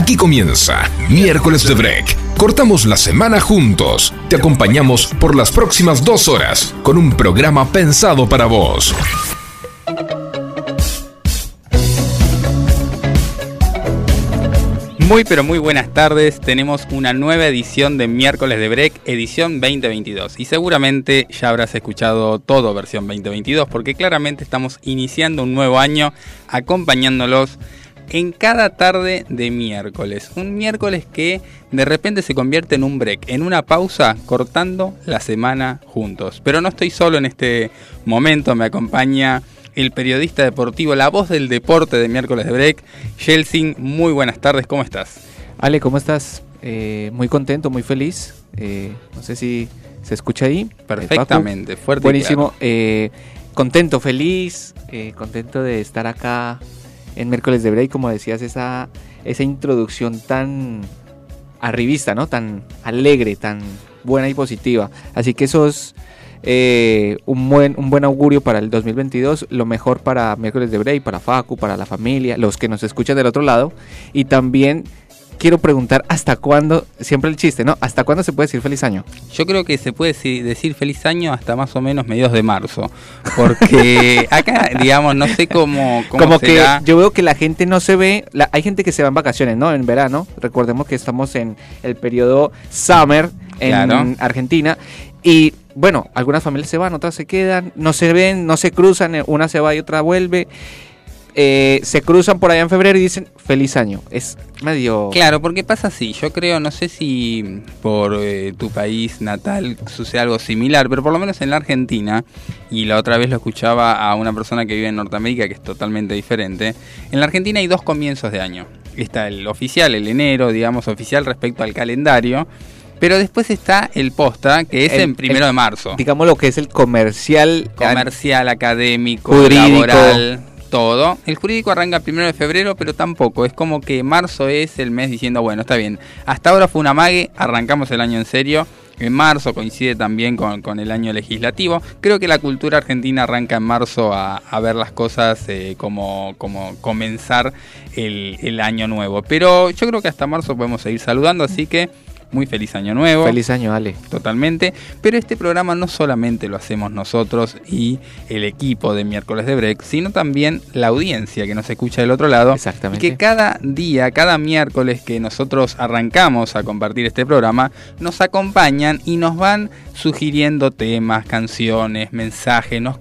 Aquí comienza Miércoles de Break. Cortamos la semana juntos. Te acompañamos por las próximas dos horas con un programa pensado para vos. Muy pero muy buenas tardes, tenemos una nueva edición de Miércoles de Break, edición 2022 y seguramente ya habrás escuchado todo versión 2022 porque claramente estamos iniciando un nuevo año acompañándolos en cada tarde de miércoles. Un miércoles que de repente se convierte en un break, en una pausa cortando la semana juntos. Pero no estoy solo en este momento, me acompaña el periodista deportivo, la voz del deporte de miércoles de break, Yeltsin. Muy buenas tardes, ¿cómo estás? Ale, ¿cómo estás? Eh, muy contento, muy feliz. Eh, no sé si se escucha ahí. Perfectamente, fuerte. Buenísimo. Eh, contento, feliz, contento de estar acá en miércoles de break, como decías, esa, esa introducción tan arribista, ¿no? Tan alegre, tan buena y positiva. Así que eso es eh, un, buen, un buen augurio para el 2022, lo mejor para miércoles de break, para Facu, para la familia, los que nos escuchan del otro lado. Y también quiero preguntar hasta cuándo, siempre el chiste, ¿no? ¿Hasta cuándo se puede decir feliz año? Yo creo que se puede decir feliz año hasta más o menos mediados de marzo, porque acá, digamos, no sé cómo... cómo Como que yo veo que la gente no se ve, hay gente que se va en vacaciones, ¿no? En verano, recordemos que estamos en el periodo summer en Argentina y bueno, algunas familias se van, otras se quedan, no se ven, no se cruzan, una se va y otra vuelve. Eh, se cruzan por allá en febrero y dicen feliz año. Es medio... Claro, porque pasa así. Yo creo, no sé si por eh, tu país natal sucede algo similar, pero por lo menos en la Argentina, y la otra vez lo escuchaba a una persona que vive en Norteamérica, que es totalmente diferente, en la Argentina hay dos comienzos de año. Está el oficial, el enero, digamos, oficial respecto al calendario pero después está el posta, que es en primero de marzo. Digamos lo que es el comercial. Comercial, académico, laboral, todo. El jurídico arranca primero de febrero, pero tampoco. Es como que marzo es el mes diciendo, bueno, está bien. Hasta ahora fue una mague, arrancamos el año en serio. En marzo coincide también con, el año legislativo. Creo que la cultura argentina arranca en marzo a, ver las cosas eh, como, como comenzar el, el año nuevo. Pero yo creo que hasta marzo podemos seguir saludando, así que muy feliz año nuevo. Feliz año, Ale. Totalmente. Pero este programa no solamente lo hacemos nosotros y el equipo de miércoles de break, sino también la audiencia que nos escucha del otro lado. Exactamente. Y que cada día, cada miércoles que nosotros arrancamos a compartir este programa, nos acompañan y nos van sugiriendo temas, canciones, mensajes, nos,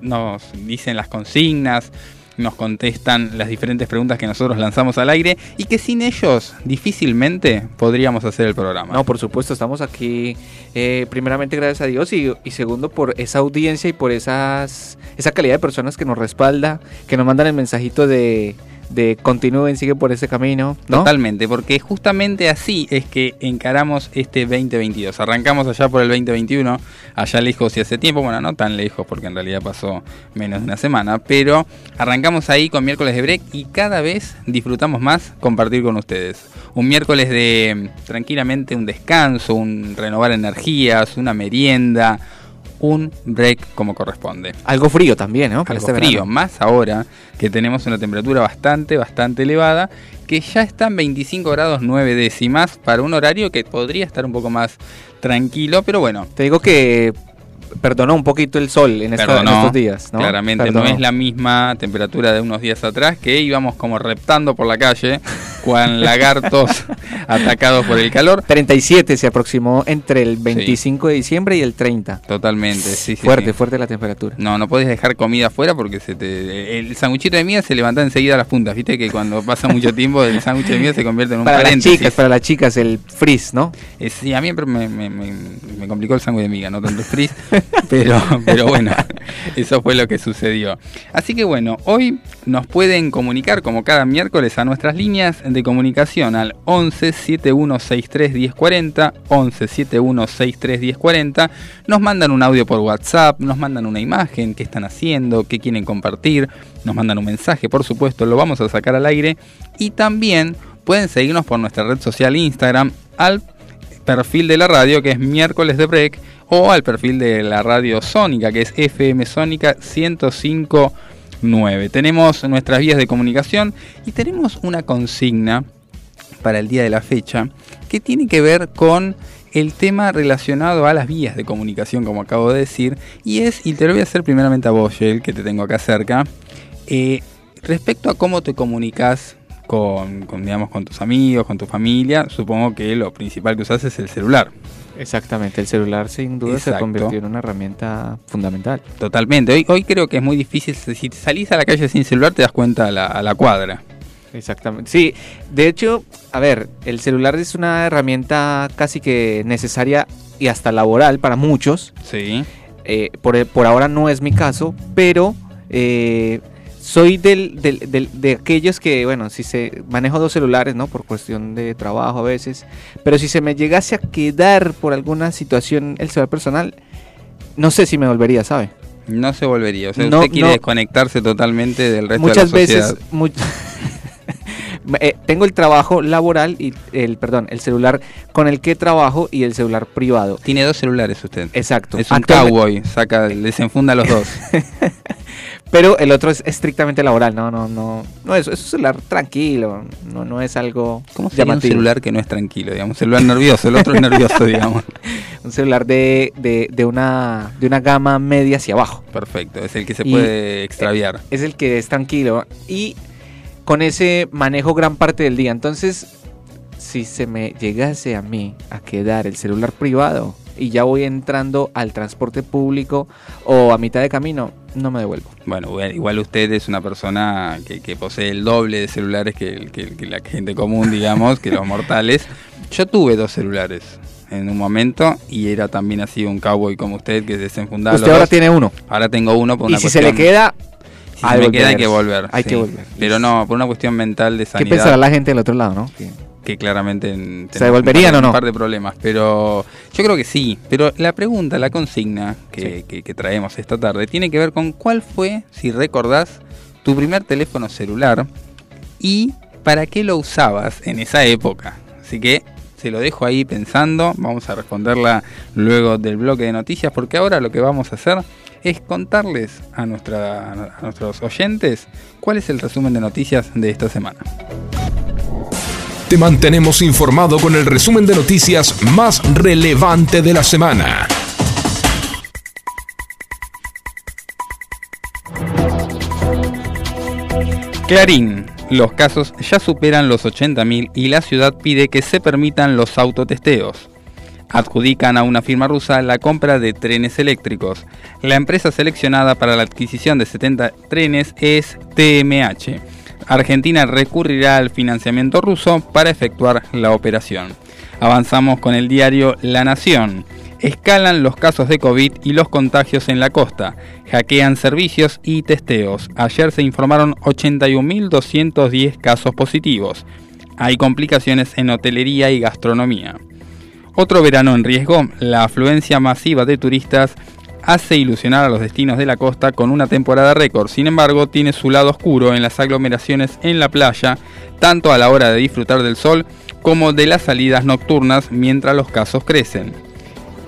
nos dicen las consignas, nos contestan las diferentes preguntas que nosotros lanzamos al aire y que sin ellos difícilmente podríamos hacer el programa. No, por supuesto, estamos aquí eh, primeramente gracias a Dios y, y, segundo por esa audiencia y por esas, esa calidad de personas que nos respalda, que nos mandan el mensajito de de continúen, sigue por ese camino. Totalmente, porque justamente así es que encaramos este 2022. Arrancamos allá por el 2021, allá lejos y hace tiempo, bueno, no tan lejos porque en realidad pasó menos de una semana, pero arrancamos ahí con miércoles de break y cada vez disfrutamos más compartir con ustedes. Un miércoles de tranquilamente un descanso, un renovar energías, una merienda, un break como corresponde. Algo frío también, ¿no? Algo este frío, más ahora que tenemos una temperatura bastante, bastante elevada, que ya están 25 grados 9 décimas para un horario que podría estar un poco más tranquilo, pero bueno. Te digo que perdonó un poquito el sol en, estos días. ¿no? Claramente no es la misma temperatura de unos días atrás que íbamos como reptando por la calle, con lagartos atacados por el calor. 37 se aproximó entre el 25 de diciembre y el 30. Totalmente, sí, Fuerte, fuerte la temperatura. No, no puedes dejar comida afuera porque se te, el sanguchito de miga se levanta enseguida a las puntas. Viste que cuando pasa mucho tiempo el sándwich de miga se convierte en un para Las chicas, para las chicas el frizz, ¿no? Eh, sí, a mí me, me, me, complicó el sándwich de miga, no tanto el frizz. pero, pero bueno, eso fue lo que sucedió. Así que bueno, hoy nos pueden comunicar como cada miércoles a nuestras líneas de comunicación al 11 7163 1040, 11 7163 1040. Nos mandan un audio por WhatsApp, nos mandan una imagen, qué están haciendo, qué quieren compartir, nos mandan un mensaje, por supuesto, lo vamos a sacar al aire y también pueden seguirnos por nuestra red social Instagram al perfil de la radio que es miércoles de break o al perfil de la radio Sónica, que es FM Sónica 1059. Tenemos nuestras vías de comunicación y tenemos una consigna para el día de la fecha, que tiene que ver con el tema relacionado a las vías de comunicación, como acabo de decir, y es, y te lo voy a hacer primeramente a vos, que te tengo acá cerca, eh, respecto a cómo te comunicas con, digamos, con tus amigos, con tu familia, supongo que lo principal que usas es el celular. Exactamente, el celular sin duda se convirtió en una herramienta fundamental. Totalmente, hoy, hoy creo que es muy difícil, si salís a la calle sin celular te das cuenta a la, a la cuadra. Exactamente. Sí, de hecho, a ver, el celular es una herramienta casi que necesaria y hasta laboral para muchos. Sí. Eh, por, por, ahora no es mi caso, pero eh, soy del, del, de aquellos que, bueno, si se manejo dos celulares, ¿no? Por cuestión de trabajo a veces, pero si se me llegase a quedar por alguna situación el celular personal, no sé si me volvería, ¿sabe? No se volvería, o sea, usted quiere desconectarse totalmente del resto de la sociedad. Muchas veces, Eh, tengo el trabajo laboral y el, perdón, el celular con el que trabajo y el celular privado. Tiene dos celulares usted. Exacto. Es un cowboy, saca, desenfunda los dos. Pero el otro es estrictamente laboral, no, no, no, no es, es un celular tranquilo, no, no es algo ¿Cómo se llama un celular que no es tranquilo, digamos? Un celular nervioso, el otro es nervioso, digamos. un celular de, de, de, una, de una gama media hacia abajo. Perfecto, es el que se puede extraviar. Es el que es tranquilo y con ese manejo gran parte del día. Entonces, si se me llegase a mí a quedar el celular privado y ya voy entrando al transporte público o a mitad de camino, no me devuelvo. Bueno, igual usted es una persona que, posee el doble de celulares que, la gente común, digamos, que los mortales. Yo tuve dos celulares en un momento y era también así un cowboy como usted que desenfundaba. Usted ahora tiene uno. Ahora tengo uno por una Y si se le queda, si me queda hay que volver. Hay que volver. Pero no, por una cuestión mental de sanidad. ¿Qué pensará la gente del otro lado, no? Que, claramente se devolverían o no. Un par de problemas, pero yo creo que sí. Pero la pregunta, la consigna que, que, traemos esta tarde tiene que ver con cuál fue, si recordás, tu primer teléfono celular y para qué lo usabas en esa época. Así que se lo dejo ahí pensando. Vamos a responderla luego del bloque de noticias, porque ahora lo que vamos a hacer es contarles a, nuestra, nuestros oyentes cuál es el resumen de noticias de esta semana. Te mantenemos informado con el resumen de noticias más relevante de la semana. Clarín, los casos ya superan los 80.000 y la ciudad pide que se permitan los autotesteos adjudican a una firma rusa la compra de trenes eléctricos. La empresa seleccionada para la adquisición de 70 trenes es TMH. Argentina recurrirá al financiamiento ruso para efectuar la operación. Avanzamos con el diario La Nación. Escalan los casos de COVID y los contagios en la costa. Hackean servicios y testeos. Ayer se informaron 81.210 casos positivos. Hay complicaciones en hotelería y gastronomía. Otro verano en riesgo, la afluencia masiva de turistas hace ilusionar a los destinos de la costa con una temporada récord. Sin embargo, tiene su lado oscuro en las aglomeraciones en la playa, tanto a la hora de disfrutar del sol como de las salidas nocturnas mientras los casos crecen.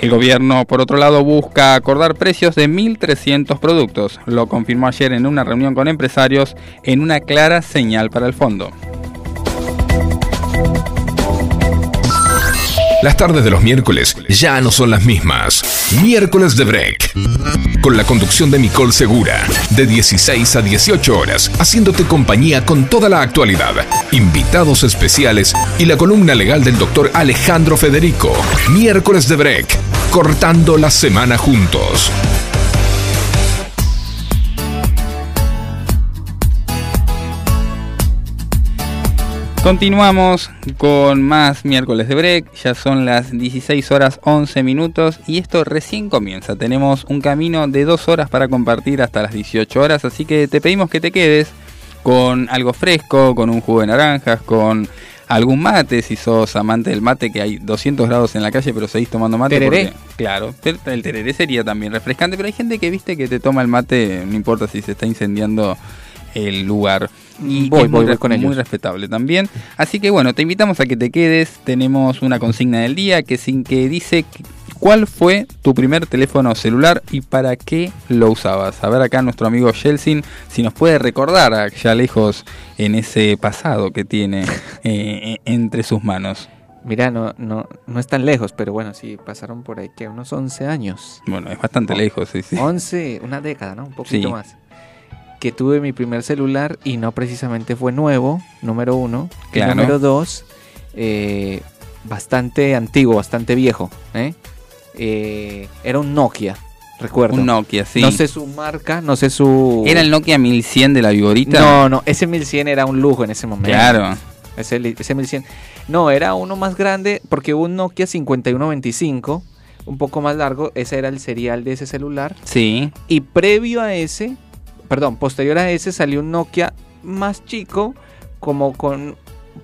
El gobierno, por otro lado, busca acordar precios de 1.300 productos. Lo confirmó ayer en una reunión con empresarios en una clara señal para el fondo. Las tardes de los miércoles ya no son las mismas. Miércoles de Break. Con la conducción de Nicole Segura. De 16 a 18 horas. Haciéndote compañía con toda la actualidad. Invitados especiales y la columna legal del doctor Alejandro Federico. Miércoles de Break. Cortando la semana juntos. Continuamos con más miércoles de break, ya son las 16 horas 11 minutos y esto recién comienza. Tenemos un camino de dos horas para compartir hasta las 18 horas, así que te pedimos que te quedes con algo fresco, con un jugo de naranjas, con algún mate, si sos amante del mate, que hay 200 grados en la calle, pero seguís tomando mate. ¿Tereré? claro, el tereré sería también refrescante, pero hay gente que viste que te toma el mate, no importa si se está incendiando el lugar. Y voy, voy, con muy respetable también. Así que bueno, te invitamos a que te quedes. Tenemos una consigna del día que sin que dice ¿Cuál fue tu primer teléfono celular y para qué lo usabas? A ver acá nuestro amigo Yeltsin si nos puede recordar ya lejos en ese pasado que tiene eh, entre sus manos. Mira, no, no, no es tan lejos, pero bueno, sí pasaron por ahí que unos 11 años. Bueno, es bastante lejos, sí, sí. 11, una década, ¿no? Un poquito más. Que tuve mi primer celular y no precisamente fue nuevo, número uno. Claro. Número dos, eh, bastante antiguo, bastante viejo. ¿eh? Eh, era un Nokia, recuerdo. Un Nokia, sí. No sé su marca, no sé su... ¿Era el Nokia 1100 de la Vigorita? No, no, ese 1100 era un lujo en ese momento. Claro. Ese, ese 1100. No, era uno más grande porque hubo un Nokia 5125, un poco más largo. Ese era el serial de ese celular. Sí. Y previo a ese, perdón, posterior a ese salió un Nokia más chico, como con un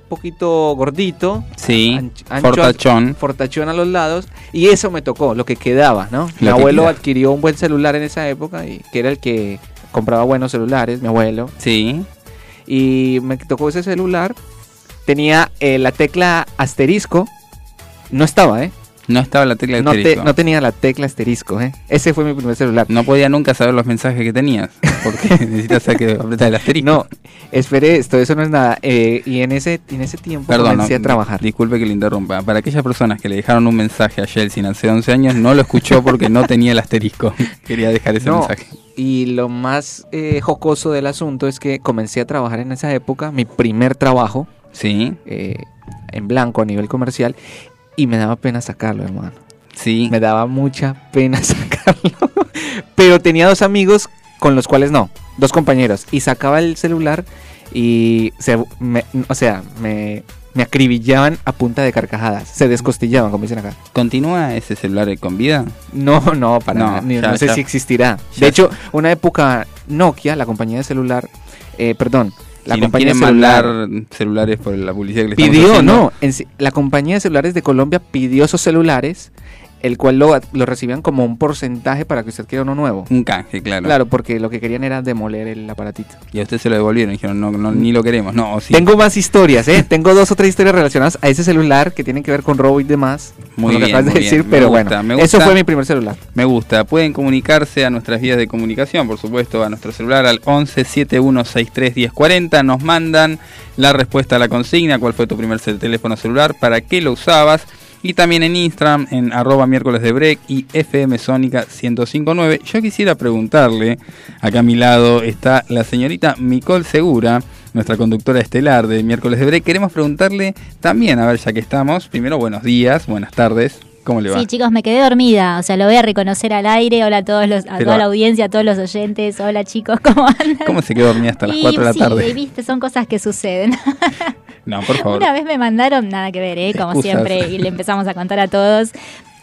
poquito gordito. Sí. anch- ancho- Fortachón. Fortachón a los lados. Y eso me tocó, lo que quedaba, ¿no? Mi Lo abuelo queda. adquirió un buen celular en esa época, y que era el que compraba buenos celulares, mi abuelo. Sí. y me tocó ese celular. Tenía eh, la tecla asterisco. No estaba, ¿eh? No estaba la tecla te- asterisco. no tenía la tecla asterisco, ¿eh? Ese fue mi primer celular. No podía nunca saber los mensajes que tenías. Porque necesitas que apretar el asterisco. No, esperé esto, eso no es nada. Eh, y en ese, en ese tiempo Perdón, comencé no, a trabajar. Disculpe que le interrumpa. Para aquellas personas que le dejaron un mensaje a Yeltsin hace 11 años, no lo escuchó porque no tenía el asterisco. Quería dejar ese No. mensaje. Y lo más eh, jocoso del asunto es que comencé a trabajar en esa época, mi primer trabajo Sí, eh, en blanco a nivel comercial, y me daba pena sacarlo, hermano. sí. Me daba mucha pena sacarlo. Pero tenía dos amigos con los cuales no, dos compañeros. Y sacaba el celular y, se, me- o sea, me, me acribillaban a punta de carcajadas. Se descostillaban, como dicen acá. ¿Continúa ese celular con vida? No, no, para No, nada, ni- ya- no sé ya- si existirá. ya- De hecho, una época Nokia, la compañía de celular, eh, perdón, la si compañía de quieren celular mandar celulares por la publicidad que le pidió, no, en la compañía de celulares de Colombia pidió esos celulares, el cual lo, lo recibían como un porcentaje para que usted quiera uno nuevo. Un canje, claro. Claro, porque lo que querían era demoler el aparatito. Y a usted se lo devolvieron. Dijeron, no, no ni lo queremos. No, sí. Tengo más historias, ¿eh? Tengo dos o tres historias relacionadas a ese celular que tienen que ver con robo y demás. Muy con lo que bien, acabas de decir, bien. Pero gusta, bueno, eso fue mi primer celular. Me gusta. Pueden comunicarse a nuestras vías de comunicación, por supuesto, a nuestro celular al 11 7163 1040. Nos mandan la respuesta a la consigna, cuál fue tu primer teléfono celular, para qué lo usabas. Y también en Instagram, en arroba miércoles de y FM Sónica 1059. Yo quisiera preguntarle, acá a mi lado está la señorita Micol Segura, nuestra conductora estelar de miércoles de break. Queremos preguntarle también, a ver, ya que estamos, primero buenos días, buenas tardes. ¿Cómo le va? Sí, chicos, me quedé dormida. O sea, lo voy a reconocer al aire. Hola a todos los, a Pero- toda la audiencia, a todos los oyentes. Hola, chicos, ¿cómo andan? ¿Cómo se quedó dormida hasta las Y 4 de la sí, tarde? viste, son cosas que suceden. No, por favor. Una vez me mandaron, nada que ver, ¿eh? como Excusas. siempre, y le empezamos a contar a todos.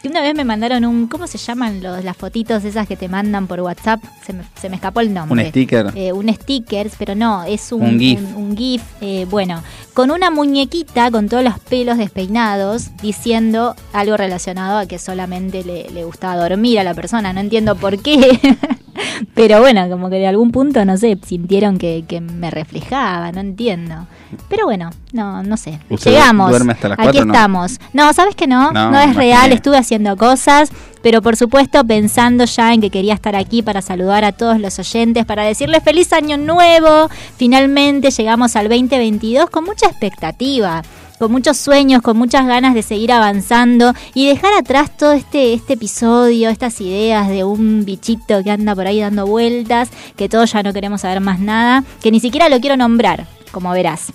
Que una vez me mandaron un, ¿cómo se llaman los, las fotitos esas que te mandan por WhatsApp? Se me, se me escapó el nombre. Un sticker. Eh, un sticker, pero no, es un, Un GIF. un- un GIF, eh, bueno, con una muñequita con todos los pelos despeinados, diciendo algo relacionado a que solamente le, le gustaba dormir a la persona. No entiendo por qué. Pero bueno, como que de algún punto, no sé, sintieron que, que me reflejaba, no entiendo. Pero bueno, no, no sé. ¿Usted Llegamos. duerme hasta las Aquí no? estamos. No, ¿sabes que no? No, No, es real, estuve haciendo cosas, pero por supuesto pensando ya en que quería estar aquí para saludar a todos los oyentes, para decirles feliz año nuevo. Finalmente llegamos al 2022 con mucha expectativa con muchos sueños, con muchas ganas de seguir avanzando y dejar atrás todo este, este episodio, estas ideas de un bichito que anda por ahí dando vueltas, que todos ya no queremos saber más nada, que ni siquiera lo quiero nombrar, como verás,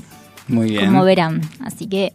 Muy bien. como verán. Así que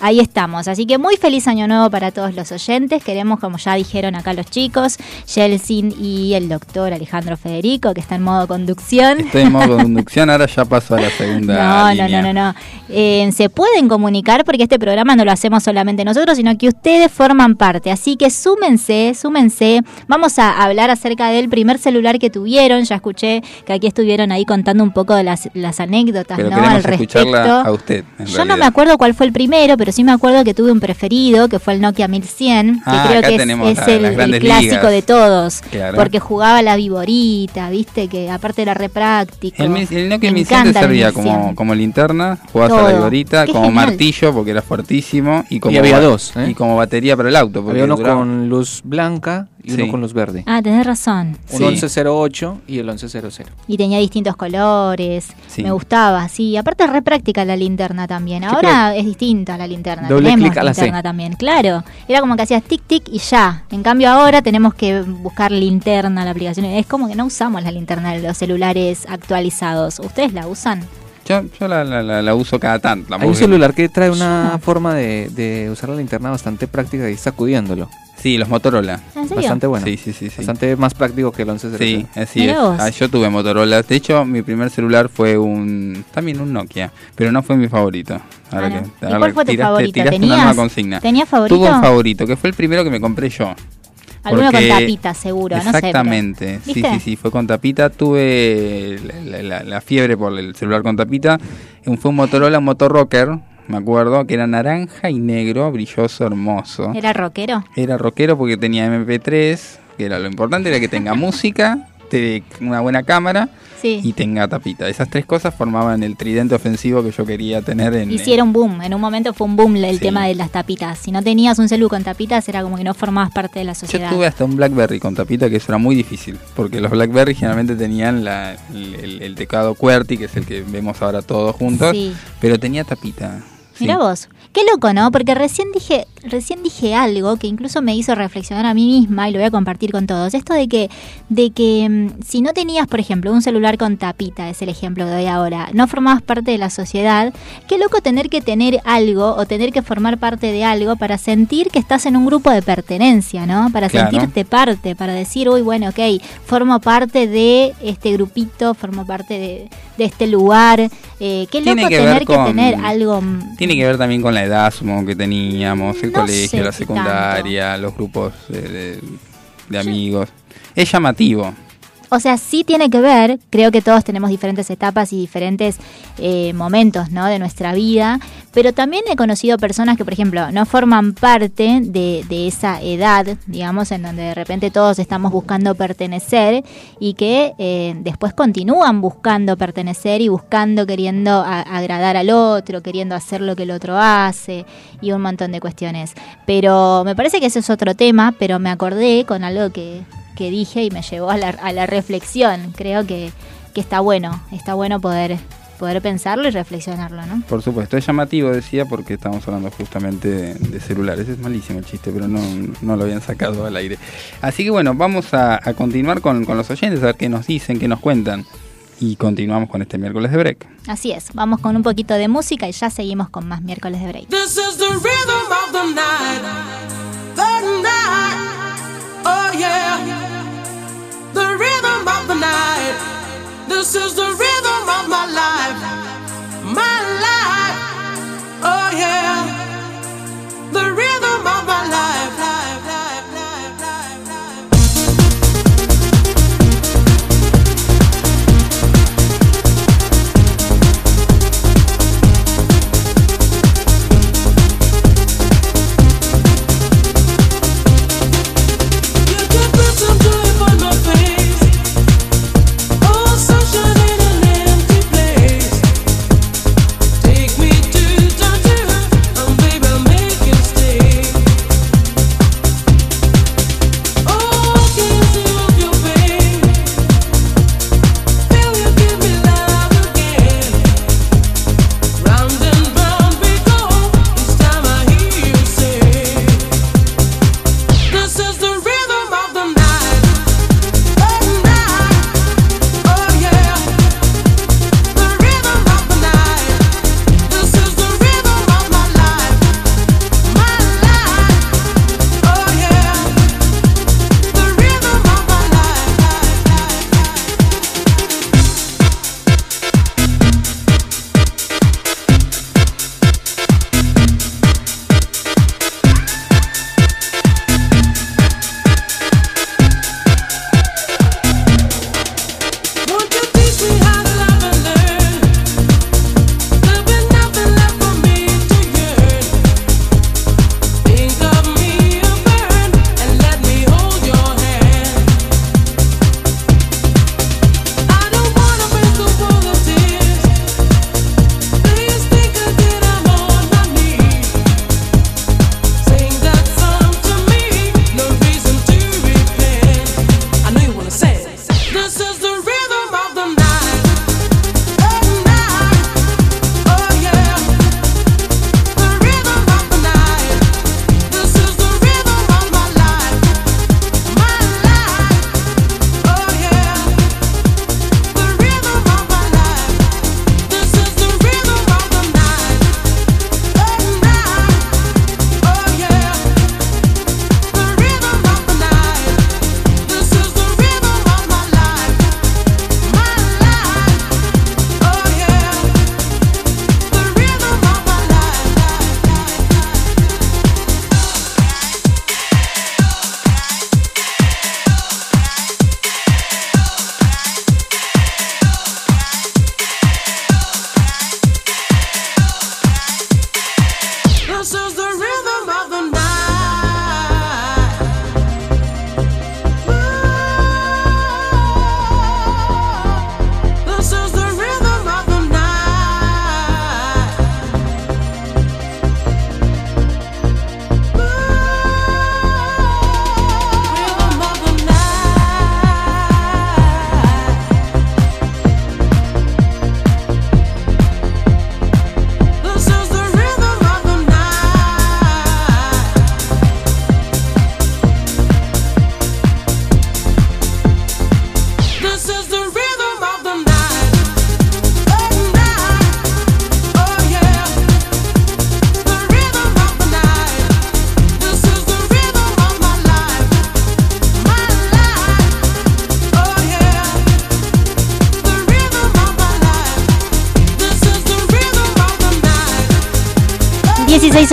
ahí estamos. Así que muy feliz año nuevo para todos los oyentes. Queremos, como ya dijeron acá los chicos, Yeltsin y el doctor Alejandro Federico, que está en modo conducción. Estoy en modo conducción, ahora ya paso a la segunda No, no, línea. no, no, no. Eh, se pueden comunicar porque este programa no lo hacemos solamente nosotros, sino que ustedes forman parte. Así que súmense, súmense. Vamos a hablar acerca del primer celular que tuvieron. Ya escuché que aquí estuvieron ahí contando un poco de las, las anécdotas, Pero ¿no? queremos Al respecto. la usted. Yo no me acuerdo cuál fue el primero, pero sí me acuerdo que tuve un preferido, que fue el Nokia 1100, que Ah, creo que es, el, clásico ligas. de todos, Claro. porque jugaba la viborita, viste, que aparte era re práctico. El, Nokia Me 1100 te encanta el servía 1100. como, como linterna, jugabas a la viborita, Qué como genial. martillo porque era fuertísimo y como había dos, ¿eh? y como batería para el auto. Porque Había uno duraba- con luz blanca y Sí. uno con luz verde. Ah, tenés razón. Un Sí. 1108 y el 1100. Y tenía distintos colores. Sí. Me gustaba, sí. Aparte es re práctica la linterna también. Yo Ahora es distinta la linterna. Doble tenemos clic a la C. linterna también, claro. Era como que hacías tic tic y ya. En cambio ahora tenemos que buscar linterna, la aplicación. Es como que no usamos la linterna de los celulares actualizados. ¿Ustedes la usan? Yo, yo la, la- la- la uso cada tanto. Hay un celular que trae una forma de, de usar la linterna bastante práctica y sacudiéndolo. Sí, los Motorola. ¿En serio? Bastante bueno. Sí, sí, sí. sí. Bastante más práctico que el 1100. Sí, así Mirá es. vos. Ah, yo tuve Motorola. De hecho, mi primer celular fue un. También un Nokia. Pero no fue mi favorito. Ahora Ah, ¿no? que, ¿Y ahora cuál fue tu tiraste- favorito? tiraste una ¿Tenías- nueva consigna. ¿Tenías favorito? Tuve un favorito, que fue el primero que me compré yo. Alguno porque- con tapita, seguro. No sé. pero- Exactamente, sí, sí, sí, fue con tapita. Tuve la, la- la fiebre por el celular con tapita. Un- Fue un Motorola Motor Rocker, me acuerdo, que era naranja y negro, brilloso, hermoso. ¿Era rockero? Era rockero porque tenía MP3, que era lo importante, era que tenga música, una buena cámara Sí. y tenga tapita. Esas tres cosas formaban el tridente ofensivo que yo quería tener en... Hicieron boom, en un momento fue un boom el Sí. tema de las tapitas. Si no tenías un celu con tapitas era como que no formabas parte de la Yo sociedad. tuve hasta un Blackberry con tapita que eso era muy difícil, porque los Blackberry generalmente tenían la- el, el- el teclado QWERTY, que es el que vemos ahora todos juntos, Sí. pero tenía tapita. Sí. Mira vos, qué loco, ¿no? Porque recién dije, recién dije algo que incluso me hizo reflexionar a mí misma y lo voy a compartir con todos. Esto de que, de que mm, si no tenías, por ejemplo, un celular con tapita, es el ejemplo que doy ahora, no formabas parte de la sociedad, qué loco tener que tener algo o tener que formar parte de algo para sentir que estás en un grupo de pertenencia, ¿no? Para Claro. sentirte parte, para decir, uy, bueno, ok, formo parte de este grupito, formo parte de, de este lugar. Eh, qué loco que tener que tener algo. Tiene que ver también con la edad, supongo que teníamos, el No colegio, la secundaria, los grupos de, de- de amigos. Es llamativo. O sea, sí tiene que ver, creo que todos tenemos diferentes etapas y diferentes eh, momentos ¿no? de nuestra vida, pero también he conocido personas que, por ejemplo, no forman parte de, esa edad, digamos, en donde de repente todos estamos buscando pertenecer y que eh, después continúan buscando pertenecer y buscando, queriendo agradar al otro, queriendo hacer lo que el otro hace y un montón de cuestiones. Pero me parece que ese es otro tema, pero me acordé con algo que, que dije y me llevó a la, a la reflexión. Creo que, que está bueno, está bueno poder, poder pensarlo y reflexionarlo, ¿no? Por supuesto, es llamativo, decía, porque estamos hablando justamente de, de celulares. Es malísimo el chiste, pero no, no lo habían sacado al aire. Así que bueno, vamos a, a continuar con, con los oyentes, a ver qué nos dicen, qué nos cuentan. Y continuamos con este miércoles de break. Así es, vamos con un poquito de música y ya seguimos con más miércoles de break. This is the rhythm of the night. The night. This is the rhythm of my life. My life. Oh yeah. The rhythm of my life. life,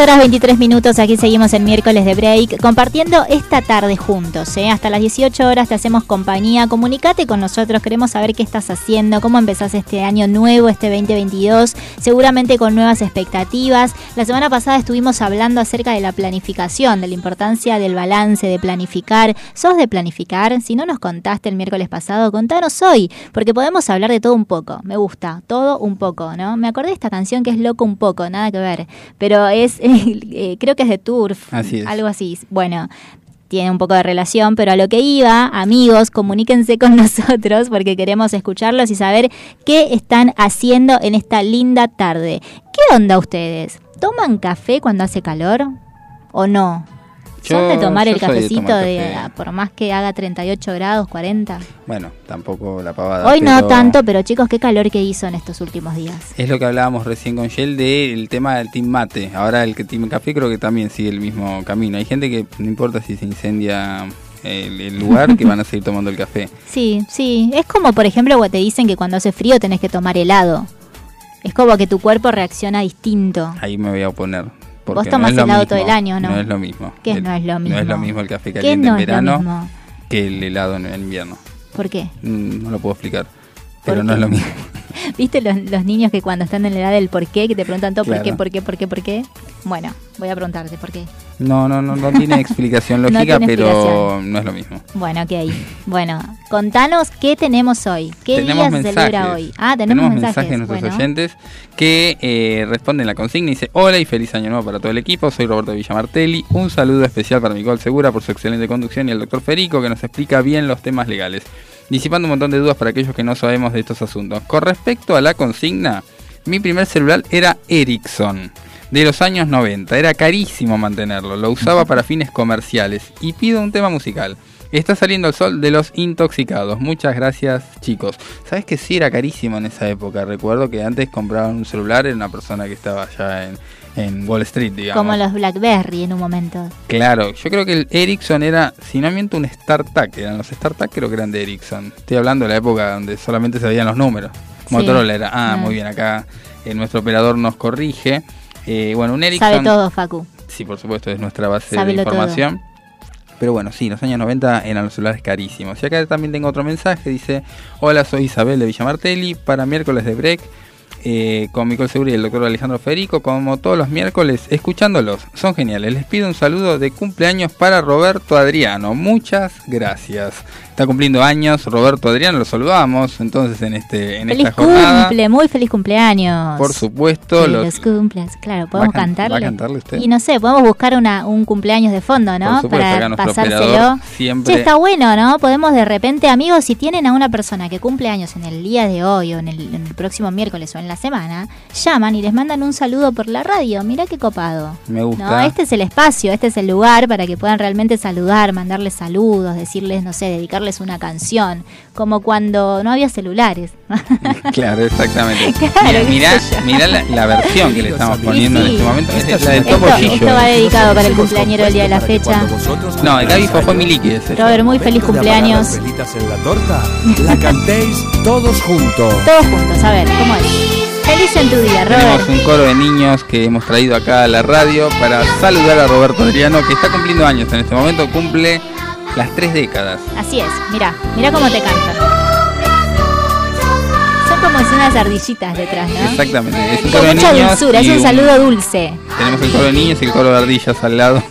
horas 23 minutos, aquí seguimos en miércoles de break, compartiendo esta tarde juntos. ¿eh? Hasta las 18 horas te hacemos compañía. Comunicate con nosotros, queremos saber qué estás haciendo, cómo empezás este año nuevo, este 2022, seguramente con nuevas expectativas. La semana pasada estuvimos hablando acerca de la planificación, de la importancia del balance, de planificar. ¿Sos de planificar? Si no nos contaste el miércoles pasado, contanos hoy, porque podemos hablar de todo un poco. Me gusta, todo un poco, ¿no? Me acordé de esta canción que es Loco un poco, nada que ver, pero es, eh, creo que es de Turf, Así es. algo así. Bueno, tiene un poco de relación, pero a lo que iba, amigos, comuníquense con nosotros porque queremos escucharlos y saber qué están haciendo en esta linda tarde. ¿Qué onda ustedes? ¿Toman café cuando hace calor o no? ¿Son Yo- de tomar el de cafecito tomar de, por más que haga 38 grados, 40? Bueno, tampoco la pavada. Hoy no tanto, pero chicos, qué calor que hizo en estos últimos días. Es lo que hablábamos recién con Shell del tema del Team Mate. Ahora el que Team Café creo que también sigue el mismo camino. Hay gente que no importa si se incendia el, el lugar, que van a seguir tomando el café. Sí, sí. Es como, por ejemplo, te dicen que cuando hace frío tenés que tomar helado. Es como que tu cuerpo reacciona distinto. Ahí me voy a oponer. Porque Vos no tomás lo helado mismo. todo el año, ¿no? No es lo mismo. ¿Qué El- no es lo mismo? No es lo mismo el café ¿Qué caliente no en verano que el helado en, invierno. ¿Por qué? Mm, No lo puedo explicar. ¿Por Pero no es lo mismo. ¿Viste los, los niños que cuando están en la edad del por qué, que te preguntan todo por qué, Claro. por qué, por qué, por qué? Bueno, voy a preguntarte por qué. No, no, no, no tiene explicación No lógica, tiene pero explicación. no es lo mismo. Bueno, ok. Bueno, contanos qué tenemos hoy. ¿Qué tenemos día se celebra hoy? Ah, tenemos, mensajes. de nuestros bueno. oyentes que eh, responden la consigna y dice hola y feliz año nuevo para todo el equipo. Soy Roberto Villamartelli. Un saludo especial para Nicole Segura por su excelente conducción y al doctor Ferico que nos explica bien los temas legales, disipando un montón de dudas para aquellos que no sabemos de estos asuntos. Con respecto a la consigna, mi primer celular era Ericsson. De los años 90, era carísimo mantenerlo, lo usaba para fines comerciales y pido un tema musical. Está saliendo el sol de los intoxicados. Muchas gracias, chicos. ¿Sabes que sí era carísimo en esa época? Recuerdo que antes compraban un celular en una persona que estaba allá en, en Wall Street, digamos. Como los Blackberry en un momento. Claro, yo creo que el Ericsson era, si no miento, un StarTAC. Eran los StarTAC, creo que eran de Ericsson. Estoy hablando de la época donde solamente se veían los números. Sí. Motorola era, ah, Ah. muy bien, acá eh, nuestro operador nos corrige. Eh, bueno, un Ericsson. Sabe todo, Facu. Sí, por supuesto, es nuestra base Sábelo de información. Pero bueno, sí, los años 90 eran los celulares carísimos. Y acá también tengo otro mensaje, dice, hola, soy Isabel de Villamartelli, para miércoles de break, eh, con Micol Segura y el doctor Alejandro Federico, como todos los miércoles, escuchándolos. Son geniales. Les pido un saludo de cumpleaños para Roberto Adriano. Muchas gracias. Está cumpliendo años Roberto Adriano, lo saludamos entonces en este en Feliz esta jornada. cumple, muy feliz cumpleaños. Por supuesto, los- cumplas. Claro, ¿Va a podemos can- cantarle. va a cantarle usted? Y no sé, podemos buscar una, un cumpleaños de fondo, ¿no? Por supuesto, Para pasárselo. siempre- Che, está bueno, ¿no? Podemos de repente, amigos, si tienen a una persona que cumple años en el día de hoy o en el, en el próximo miércoles o en la semana, llaman y les mandan un saludo por la radio. Mirá qué copado. Me gusta. No, este es el espacio, este es el lugar para que puedan realmente saludar, mandarles saludos, decirles, no sé, dedicarles una canción, como cuando no había celulares. Claro, exactamente. Claro, mirá, la, la versión que le estamos poniendo Sí, en este momento. Es Esta la del es Topo Esto, esto va dedicado para el cumpleañero del día de la fecha. No, el Gaby fue Miliki. Robert, muy feliz cumpleaños. Las en la torta, la cantéis todos juntos. Todos juntos, a ver, ¿cómo es? Feliz en tu día, Tenemos Robert. un coro de niños que hemos traído acá a la radio para saludar a Roberto Adriano, que está cumpliendo años en este momento, cumple las tres décadas. Así es, mira, mira cómo te cantan. Son como si unas ardillitas detrás, ¿no? Exactamente. Es un Con mucha dulzura, es un saludo dulce. Tenemos el coro de niños y el coro de ardillas al lado.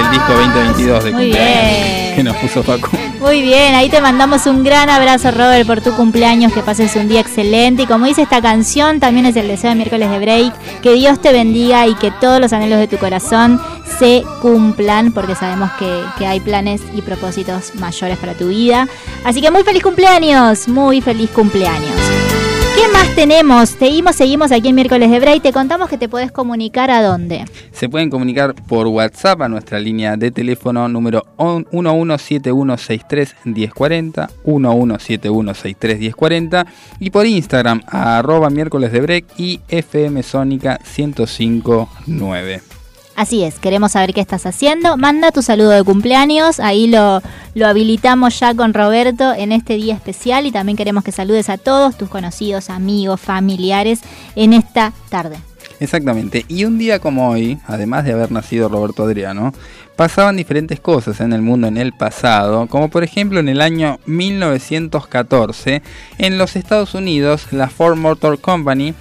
El disco 2022 de Muy cumpleaños bien. que nos puso Facu. Muy bien, ahí te mandamos un gran abrazo, Robert, por tu cumpleaños, que pases un día excelente. Y como dice esta canción, también es el deseo de miércoles de break, que Dios te bendiga y que todos los anhelos de tu corazón se cumplan, porque sabemos que, que hay planes y propósitos mayores para tu vida. Así que muy feliz cumpleaños, muy feliz cumpleaños. ¿Qué más tenemos? Seguimos, seguimos aquí en miércoles de break. Te contamos que te podés comunicar a dónde. Se pueden comunicar por WhatsApp a nuestra línea de teléfono número on- 1171631040, 1171631040 y por Instagram a arroba miércoles de break y FM Sónica 1059. Así es, queremos saber qué estás haciendo. Manda tu saludo de cumpleaños, ahí lo, lo habilitamos ya con Roberto en este día especial y también queremos que saludes a todos tus conocidos, amigos, familiares en esta tarde. Exactamente. Y un día como hoy, además de haber nacido Roberto Adriano, pasaban diferentes cosas en el mundo en el pasado, como por ejemplo en el año 1914, en los Estados Unidos, la Ford Motor Company,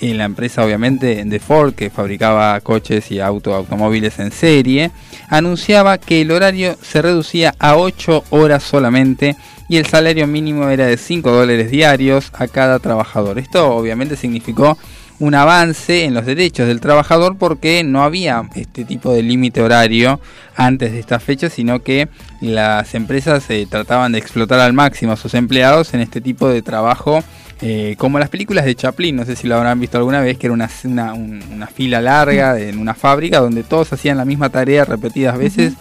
y la empresa obviamente de Ford, que fabricaba coches y auto, automóviles en serie, anunciaba que el horario se reducía a 8 horas solamente y el salario mínimo era de 5 dólares diarios a cada trabajador. Esto obviamente significó un avance en los derechos del trabajador porque no había este tipo de límite horario antes de esta fecha, sino que las empresas eh, trataban de explotar al máximo a sus empleados en este tipo de trabajo. Eh, como las películas de Chaplin, no sé si lo habrán visto alguna vez, que era una, una, un- una fila larga en una fábrica donde todos hacían la misma tarea repetidas veces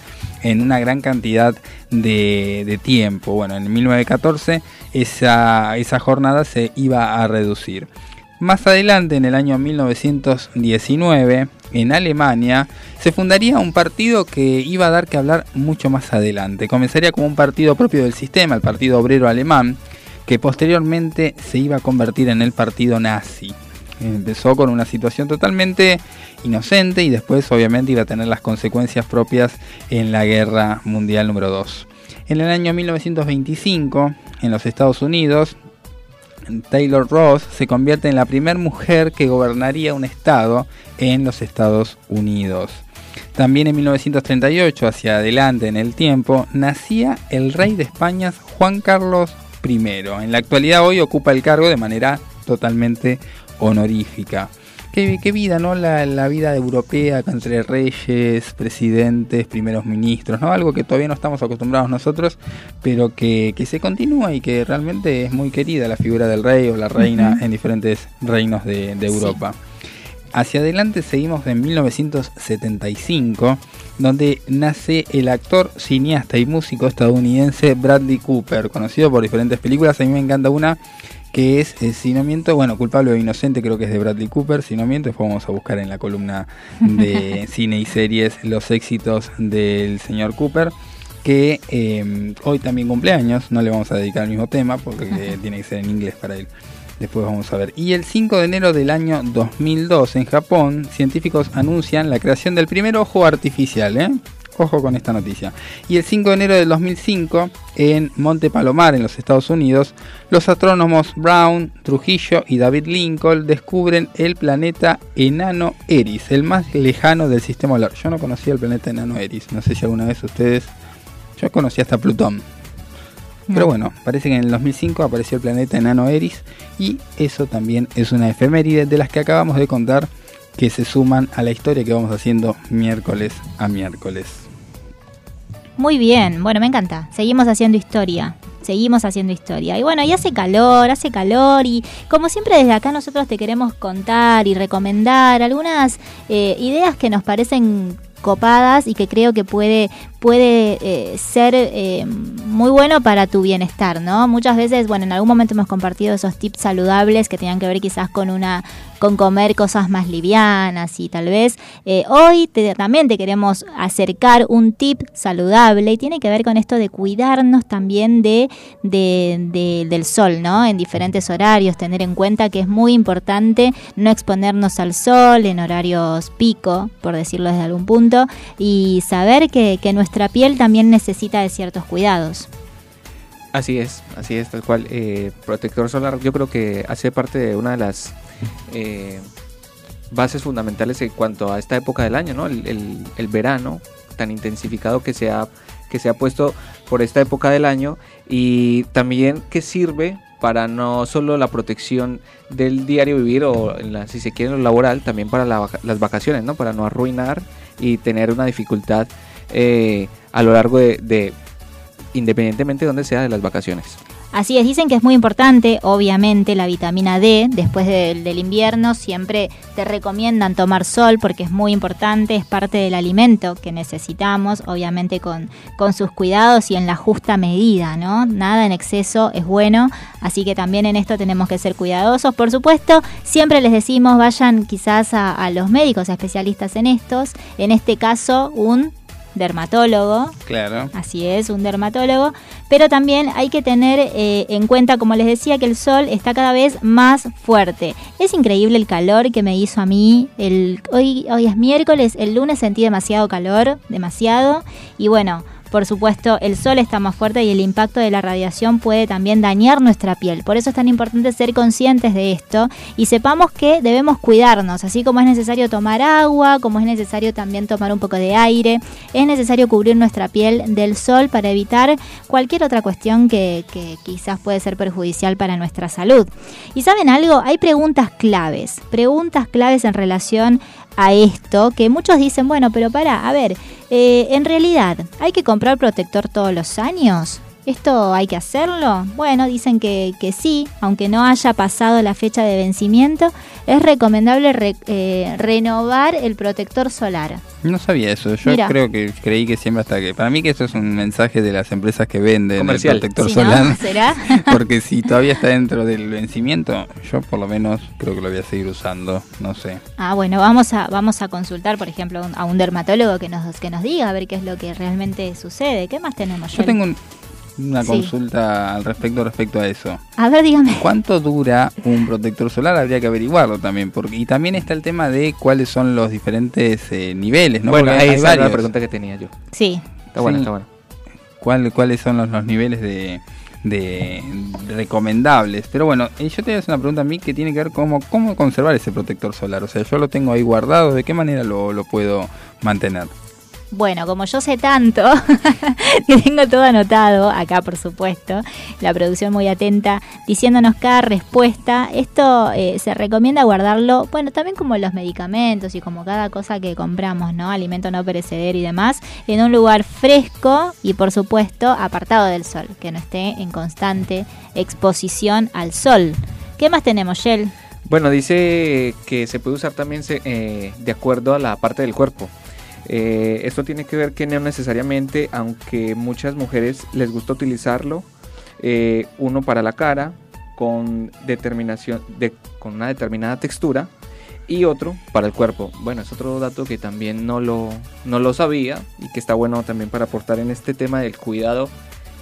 en una gran cantidad de, de tiempo. Bueno, en 1914 esa, esa jornada se iba a reducir. Más adelante, en el año 1919, en Alemania, se fundaría un partido que iba a dar que hablar mucho más adelante. Comenzaría como un partido propio del sistema, el Partido Obrero Alemán, que posteriormente se iba a convertir en el partido nazi. Empezó con una situación totalmente inocente y después obviamente iba a tener las consecuencias propias en la Guerra Mundial número 2. En el año 1925, en los Estados Unidos, Taylor Ross se convierte en la primera mujer que gobernaría un estado en los Estados Unidos. También en 1938, hacia adelante en el tiempo, nacía el rey de España Juan Carlos I. En la actualidad hoy ocupa el cargo de manera totalmente honorífica. Qué, qué vida, ¿no? La, la vida europea entre reyes, presidentes, primeros ministros, ¿no? Algo que todavía no estamos acostumbrados nosotros, pero que, que se continúa y que realmente es muy querida la figura del rey o la reina en diferentes reinos de, de Europa. Hacia adelante seguimos en 1975, donde nace el actor, cineasta y músico estadounidense Bradley Cooper, conocido por diferentes películas. A mí me encanta una que es eh, Si no miento, bueno, culpable o inocente, creo que es de Bradley Cooper. Si no miento, después vamos a buscar en la columna de cine y series los éxitos del señor Cooper. Que eh, hoy también cumpleaños, no le vamos a dedicar el mismo tema porque tiene que ser en inglés para él. Después vamos a ver. Y el 5 de enero del año 2002 en Japón, científicos anuncian la creación del primer ojo artificial. ¿eh? Ojo con esta noticia. Y el 5 de enero del 2005, en Monte Palomar, en los Estados Unidos, los astrónomos Brown, Trujillo y David Lincoln descubren el planeta enano Eris, el más lejano del sistema solar. Yo no conocía el planeta enano Eris. No sé si alguna vez ustedes... Yo conocía hasta Plutón. Pero bueno, parece que en el 2005 apareció el planeta enano Eris y eso también es una efeméride de las que acabamos de contar que se suman a la historia que vamos haciendo miércoles a miércoles. Muy bien, bueno, me encanta. Seguimos haciendo historia. Seguimos haciendo historia. Y bueno, y hace calor, hace calor. Y como siempre desde acá nosotros te queremos contar y recomendar algunas eh, ideas que nos parecen copadas y que creo que puede puede eh, ser eh, muy bueno para tu bienestar, ¿no? Muchas veces, bueno, en algún momento hemos compartido esos tips saludables que tenían que ver quizás con una con comer cosas más livianas y tal vez eh, hoy te- también te queremos acercar un tip saludable y tiene que ver con esto de cuidarnos también de, de- de- del sol, ¿no? En diferentes horarios, tener en cuenta que es muy importante no exponernos al sol en horarios pico, por decirlo desde algún punto, y saber que, que nuestra piel también necesita de ciertos cuidados. Así es, así es, tal cual. Eh, protector solar yo creo que hace parte de una de las eh, bases fundamentales en cuanto a esta época del año, ¿no? El, verano tan intensificado que se, ha, que se ha puesto por esta época del año y también que sirve para no solo la protección del diario vivir o la- si se quiere lo laboral, también para las vacaciones, ¿no? Para no arruinar y tener una dificultad eh, a lo largo de, de- independientemente de donde sea de las vacaciones. Así es, dicen que es muy importante, obviamente, la vitamina D. Después del, invierno siempre te recomiendan tomar sol porque es muy importante, es parte del alimento que necesitamos, obviamente con, con sus cuidados y en la justa medida, ¿no? Nada en exceso es bueno, así que también en esto tenemos que ser cuidadosos. Por supuesto, siempre les decimos, vayan quizás a los médicos especialistas en estos, en este caso un dermatólogo, Claro. Así es, un dermatólogo. Pero también hay que tener eh, en cuenta, como les decía, que el sol está cada vez más fuerte. Es increíble el calor que me hizo a mí. El, hoy, hoy es miércoles, el lunes sentí demasiado calor, demasiado. Y bueno, por supuesto, el sol está más fuerte y el impacto de la radiación puede también dañar nuestra piel. Por eso es tan importante ser conscientes de esto y sepamos que debemos cuidarnos, así como es necesario tomar agua, como es necesario también tomar un poco de aire, es necesario cubrir nuestra piel del sol para evitar cualquier otra cuestión que, quizás puede ser perjudicial para nuestra salud. Y saben algo, hay preguntas claves, preguntas claves en relación a esto, que muchos dicen, bueno, pero para, a ver, eh, en realidad, ¿hay que comprar protector todos los años? ¿Esto hay que hacerlo? Bueno, dicen que, que sí, aunque no haya pasado la fecha de vencimiento, es recomendable re- eh, renovar el protector solar. No sabía eso. Yo Mira. creo que creí que siempre hasta que. Para mí que eso es un mensaje de las empresas que venden Comercial. el protector Si no, solar. ¿Será? Porque si todavía está dentro del vencimiento, yo por lo menos creo que lo voy a seguir usando. No sé. Ah, bueno, vamos a, vamos a consultar, por ejemplo, a un- dermatólogo que nos, que nos diga a ver qué es lo que realmente sucede. ¿Qué más tenemos? Yo Joel? tengo un- una Sí. consulta al respecto respecto a eso. A ver, dígame. ¿Cuánto dura un protector solar? Habría que averiguarlo también. Porque, y también está el tema de cuáles son los diferentes eh, niveles, ¿no? bueno, Porque ahí hay está la varios. pregunta que tenía yo. Sí. Está bueno, Sí. está bueno. ¿Cuál- ¿Cuáles son los, los niveles de, de recomendables? Pero bueno, eh, yo te voy a hacer una pregunta a mí que tiene que ver cómo, cómo conservar ese protector solar. O sea, yo lo tengo ahí guardado, ¿de qué manera lo, lo puedo mantener? Bueno, como yo sé tanto, que tengo todo anotado, acá por supuesto, la producción muy atenta, diciéndonos cada respuesta, esto eh, se recomienda guardarlo, bueno, también como los medicamentos y como cada cosa que compramos, ¿no? Alimento no perecedero y demás, en un lugar fresco y por supuesto apartado del sol, que no esté en constante exposición al sol. ¿Qué más tenemos, Shell? Bueno, dice que se puede usar también eh, de acuerdo a la parte del cuerpo. Eh, esto tiene que ver que no necesariamente, aunque muchas mujeres les gusta utilizarlo, eh, uno para la cara con determinación, de, con una determinada textura y otro para el cuerpo. Bueno, es otro dato que también no lo, no lo sabía y que está bueno también para aportar en este tema del cuidado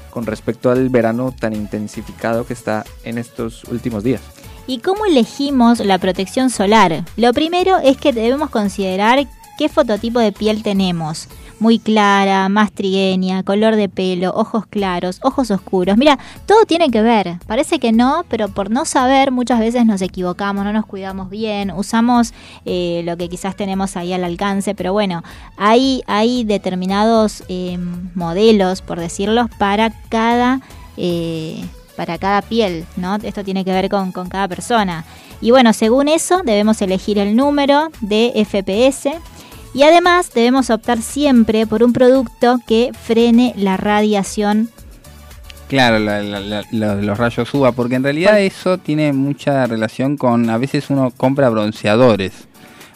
con respecto al verano tan intensificado que está en estos últimos días. ¿Y cómo elegimos la protección solar? Lo primero es que debemos considerar qué fototipo de piel tenemos. Muy clara, más trigueña, color de pelo, ojos claros, ojos oscuros. Mira, todo tiene que ver. Parece que no, pero por no saber muchas veces nos equivocamos, no nos cuidamos bien, usamos eh, lo que quizás tenemos ahí al alcance, pero bueno, hay, hay determinados eh, modelos, por decirlo, para cada... eh, para cada piel, ¿no? Esto tiene que ver con, con cada persona. Y bueno, según eso debemos elegir el número de FPS y además debemos optar siempre por un producto que frene la radiación. Claro, la- la- la- la- los rayos UVA, porque en realidad eso tiene mucha relación con, a veces uno compra bronceadores,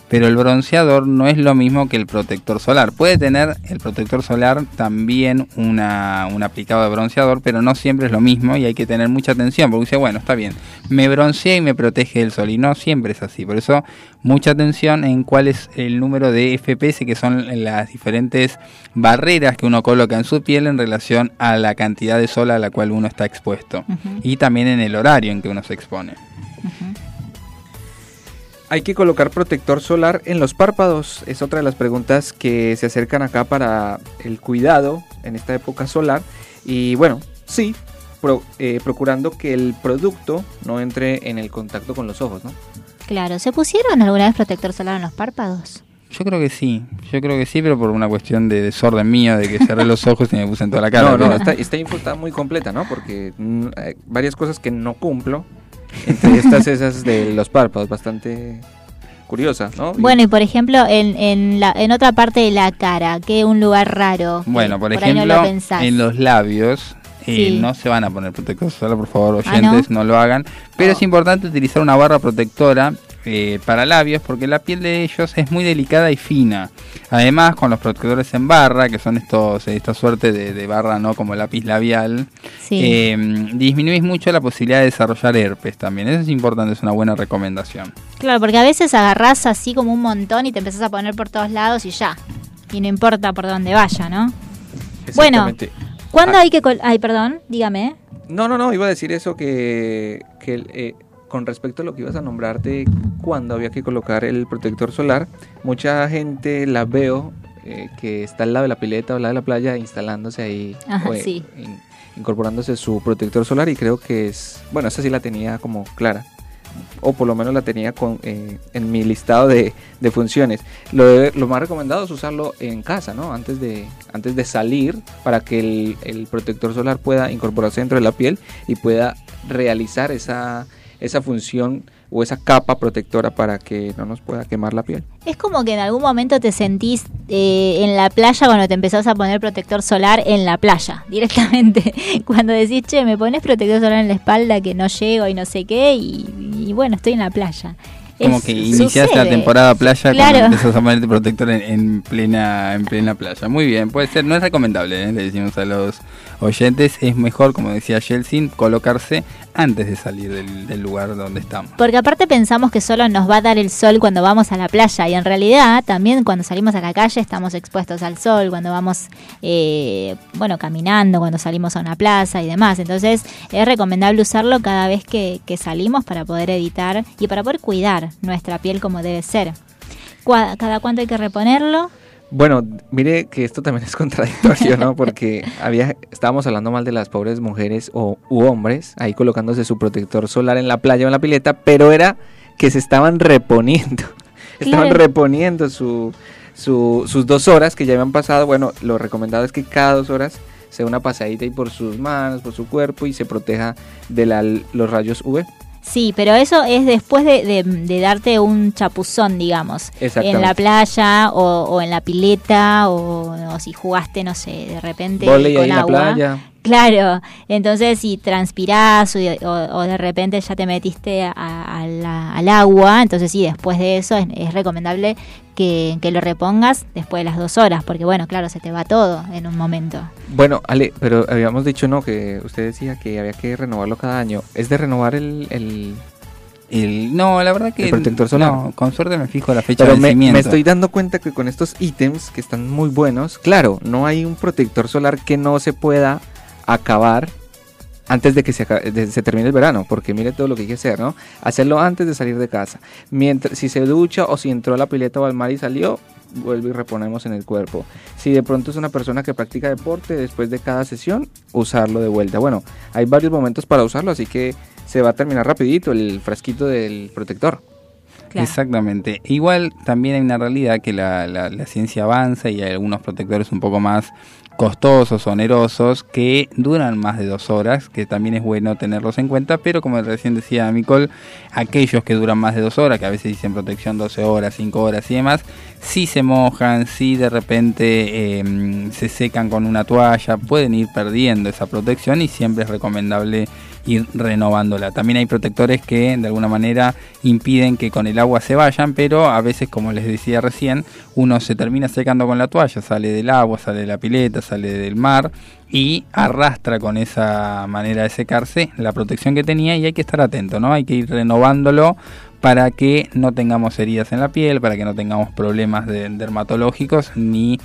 pero el bronceador no es lo mismo que el protector solar. Puede tener el protector solar también una, un aplicado de bronceador, pero no siempre es lo mismo y hay que tener mucha atención, porque dice, bueno, está bien, me broncea y me protege del sol, y no siempre es así. Por eso, mucha atención en cuál es el número de FPS, que son las diferentes barreras que uno coloca en su piel en relación a la cantidad de sol a la cual uno está expuesto. Y también en el horario en que uno se expone. Hay que colocar protector solar en los párpados. Es otra de las preguntas que se acercan acá para el cuidado en esta época solar. Y bueno, sí, pro- eh, procurando que el producto no entre en el contacto con los ojos, ¿no? Claro, ¿se pusieron alguna vez protector solar en los párpados? Yo creo que sí, yo creo que sí, pero por una cuestión de desorden mío, de que cerré los ojos y me puse en toda la cara. no, no, pero- esta, esta info está muy completa, ¿no? Porque mm, hay varias cosas que no cumplo. Entre estas, esas de los párpados, bastante curiosa, ¿no? Bueno, y por ejemplo, en, en, la, en otra parte de la cara, que un lugar raro. Bueno, por, ahí no ejemplo, lo en los labios eh, Sí. no se van a poner protector solar, por favor, Ah, oyentes, ¿no? lo hagan. Pero No. es importante utilizar una barra protectora eh, para labios porque la piel de ellos es muy delicada y fina. Además, con los protectores en barra, que son estos esta suerte de, de barra, ¿no? Como lápiz labial, Sí. eh, disminuís mucho la posibilidad de desarrollar herpes también. Eso es importante, es una buena recomendación. Claro, porque a veces agarrás así como un montón y te empezás a poner por todos lados y ya. Y no importa por dónde vaya, ¿no? Bueno. Exactamente. ¿Cuándo Ah. hay que... col- Ay, perdón, dígame. No, no, no, iba a decir eso que, que eh, con respecto a lo que ibas a nombrar de cuándo había que colocar el protector solar, mucha gente la veo eh, que está al lado de la pileta o al lado de la playa instalándose ahí, Ajá, o, eh, sí. in- incorporándose su protector solar y creo que es, bueno, esa sí la tenía como clara. O por lo menos la tenía con, eh, en mi listado de, de funciones. Lo, de- lo más recomendado es usarlo en casa, ¿no? Antes de, antes de salir para que el, el protector solar pueda incorporarse dentro de la piel y pueda realizar esa, esa función o esa capa protectora para que no nos pueda quemar la piel. Es como que en algún momento te sentís eh, en la playa cuando te empezás a poner protector solar en la playa, directamente. Cuando decís, che, me pones protector solar en la espalda que no llego y no sé qué, y, y bueno, estoy en la playa. Como Es- que iniciaste la temporada playa Claro. cuando empezás a ponerte protector en, en plena en plena playa. Muy bien, puede ser, no es recomendable, ¿eh? le decimos a los oyentes, es mejor, como decía Yeltsin, colocarse antes de salir del, del lugar donde estamos. Porque aparte pensamos que solo nos va a dar el sol cuando vamos a la playa y en realidad también cuando salimos a la calle estamos expuestos al sol, cuando vamos, eh, bueno, caminando, cuando salimos a una plaza y demás. Entonces es recomendable usarlo cada vez que, que salimos para poder evitar y para poder cuidar nuestra piel como debe ser. ¿Cada cuánto hay que reponerlo? Bueno, mire que esto también es contradictorio, ¿no? Porque había, estábamos hablando mal de las pobres mujeres o u hombres ahí colocándose su protector solar en la playa o en la pileta, pero era que se estaban reponiendo, estaban Claro. reponiendo su, su- sus dos horas que ya habían pasado. Bueno, lo recomendado es que cada dos horas se dé una pasadita ahí por sus manos, por su cuerpo y se proteja de la- los rayos UV. Sí, pero eso es después de, de- de darte un chapuzón, digamos. En la playa o, o en la pileta o, o si jugaste, no sé, de repente Voley con ahí en la agua. playa. Claro, entonces si transpirás o, o- o de repente ya te metiste a- a la- al agua, entonces sí, después de eso es, es recomendable que, que lo repongas después de las dos horas, porque bueno, claro, se te va todo en un momento. Bueno, Ale, pero habíamos dicho, ¿no? Que usted decía que había que renovarlo cada año. ¿Es de renovar el, el, El, no, la verdad que El protector solar. no, con suerte me fijo la fecha Pero de me, vencimiento. me estoy dando cuenta que con estos ítems que están muy buenos, claro, no hay un protector solar que no se pueda acabar antes de que se, aca- de- se termine el verano, porque mire todo lo que hay que hacer, ¿no? Hacerlo antes de salir de casa. Mientras, si se ducha o si entró a la pileta o al mar y salió, vuelve y reponemos en el cuerpo. Si de pronto es una persona que practica deporte, después de cada sesión, usarlo de vuelta. Bueno, hay varios momentos para usarlo, así que se va a terminar rapidito el frasquito del protector. Claro. Exactamente. Igual también hay una realidad que la, la- la ciencia avanza y hay algunos protectores un poco más costosos, onerosos, que duran más de dos horas, que también es bueno tenerlos en cuenta, pero como recién decía Nicole, aquellos que duran más de dos horas, que a veces dicen protección 12 horas, 5 horas y demás, si se mojan, si de repente eh, se secan con una toalla, pueden ir perdiendo esa protección y siempre es recomendable ir renovándola. También hay protectores que de alguna manera impiden que con el agua se vayan, pero a veces, como les decía recién, uno se termina secando con la toalla, sale del agua, sale de la pileta, sale del mar y arrastra con esa manera de secarse la protección que tenía y hay que estar atento, ¿no? Hay que ir renovándolo para que no tengamos heridas en la piel, para que no tengamos problemas de- dermatológicos ni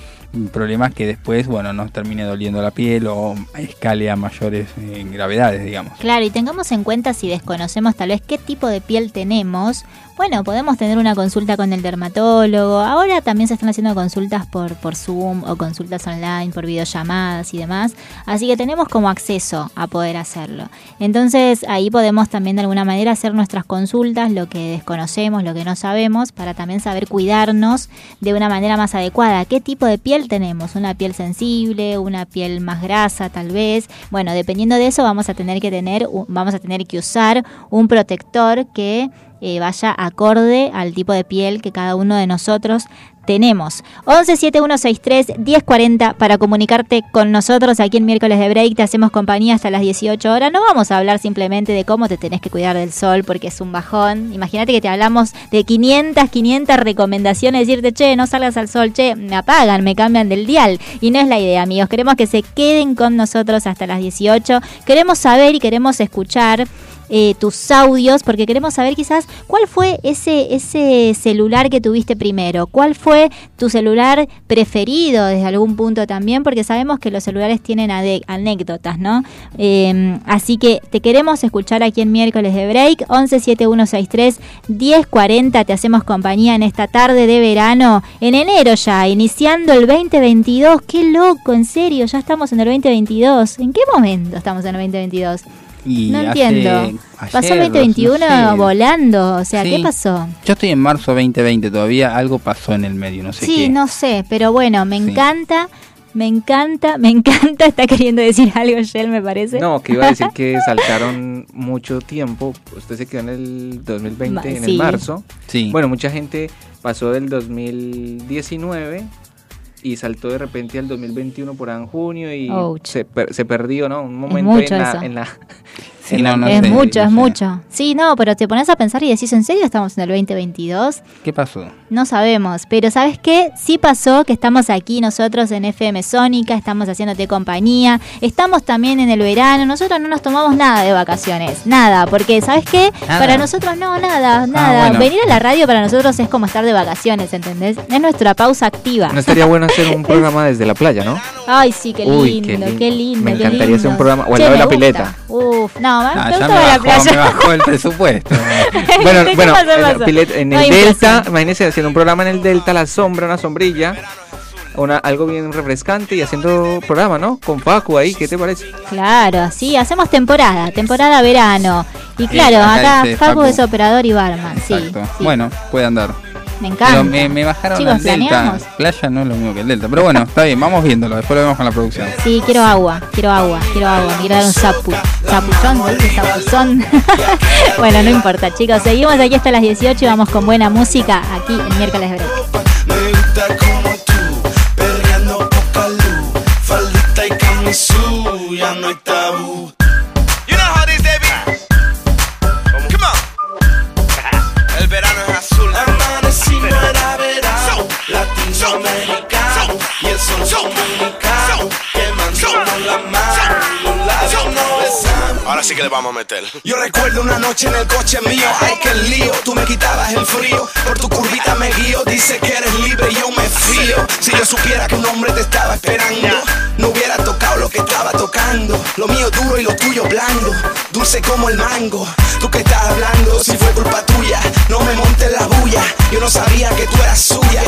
problemas que después, bueno, nos termine doliendo la piel o escale a mayores eh, gravedades, digamos. Claro, y tengamos en cuenta si desconocemos tal vez qué tipo de piel tenemos. Bueno, podemos tener una consulta con el dermatólogo. Ahora también se están haciendo consultas por, por Zoom o consultas online, por videollamadas y demás. Así que tenemos como acceso a poder hacerlo. Entonces ahí podemos también de alguna manera hacer nuestras consultas, lo que desconocemos, lo que no sabemos, para también saber cuidarnos de una manera más adecuada. ¿Qué tipo de piel tenemos? ¿Una piel sensible? ¿Una piel más grasa tal vez? Bueno, dependiendo de eso vamos a tener que tener, vamos a tener que usar un protector que eh, vaya acorde al tipo de piel que cada uno de nosotros tenemos. 117163-1040 para comunicarte con nosotros aquí en miércoles de break. Te hacemos compañía hasta las 18 horas. No vamos a hablar simplemente de cómo te tenés que cuidar del sol porque es un bajón. Imagínate que te hablamos de 500, 500 recomendaciones. Decirte, che, no salgas al sol, che, me apagan, me cambian del dial. Y no es la idea, amigos. Queremos que se queden con nosotros hasta las 18. Queremos saber y queremos escuchar eh, tus audios, porque queremos saber quizás cuál fue ese, ese celular que tuviste primero, cuál fue tu celular preferido desde algún punto también, porque sabemos que los celulares tienen anécdotas, ¿no? Eh, así que te queremos escuchar aquí en miércoles de break, 117163 1040, te hacemos compañía en esta tarde de verano, en enero ya, iniciando el 2022, qué loco, en serio, ya estamos en el 2022, ¿en qué momento estamos en el 2022? Y No hace- entiendo. ayer, pasó el 2021 no sé. volando, o sea, Sí. ¿qué pasó? Yo estoy en marzo 2020 todavía, algo pasó en el medio, no sé sí, qué. no sé, pero bueno, me Sí. encanta, me encanta, me encanta, está queriendo decir algo Shell, me parece. No, que iba a decir que saltaron mucho tiempo. Usted se quedó en el 2020, Ma- en sí. el marzo. Sí. Bueno, mucha gente pasó del 2019 y saltó de repente al 2021 por ahí en junio y se, per- se perdió, ¿no? Un momento la, en la- Sí, en la- no, no es sé, mucho, es sé. mucho. Sí, no, pero te pones a pensar y decís, ¿en serio estamos en el 2022? ¿Qué pasó? No sabemos, pero ¿sabes qué? Sí pasó que estamos aquí nosotros en FM Sónica, estamos haciéndote compañía, estamos también en el verano, nosotros no nos tomamos nada de vacaciones, nada, porque ¿sabes qué? Nada. Para nosotros no, nada, nada. bueno. Venir a la radio para nosotros es como estar de vacaciones, ¿entendés? Es nuestra pausa activa. No estaría bueno hacer un programa desde la playa, ¿no? Ay, sí, qué lindo, Uy, qué qué lindo, lindo. Me qué encantaría hacer un lindo. programa- o al lado de la gusta. pileta. Uf, no, Ah, ya me la bajó, playa. me bajó el presupuesto. Bueno, ¿Qué bueno, en, el Delta, imagínense haciendo un programa en el Delta, la sombra, una sombrilla, una, algo bien refrescante y haciendo programa, ¿no? Con Paco ahí, ¿qué te parece? Claro, sí, hacemos temporada, temporada verano. Y claro, acá acá Facu Facu. es operador y barman, sí, Bueno, puede andar. Me encanta. Pero me, me bajaron Chicos, al Delta. ¿planeamos? Playa no es lo mismo que el Delta. Pero bueno, está bien, vamos viéndolo. Después lo vemos con la producción. Sí, quiero agua, quiero agua, quiero agua. Me quiero dar un ¿se dice sapuzón? bueno, no importa, chicos. Seguimos aquí hasta las 18 y vamos con buena música aquí en Miércoles de Break. Me gusta como tú, perreando poca luz, faldita y camisú, ya no hay tabú. Y los labios besamos. Ahora sí que le vamos a meter. Yo recuerdo una noche en el coche mío, ay que lío, tú me quitabas el frío, por tu curvita me guío, dice que eres libre y yo me fío. Si yo supiera que un hombre te estaba esperando, no hubiera tocado lo que estaba tocando. Lo mío duro y lo tuyo blando, dulce como el mango. Tú que estás hablando, si fue culpa tuya, no me montes la bulla, yo no sabía que tú eras suya.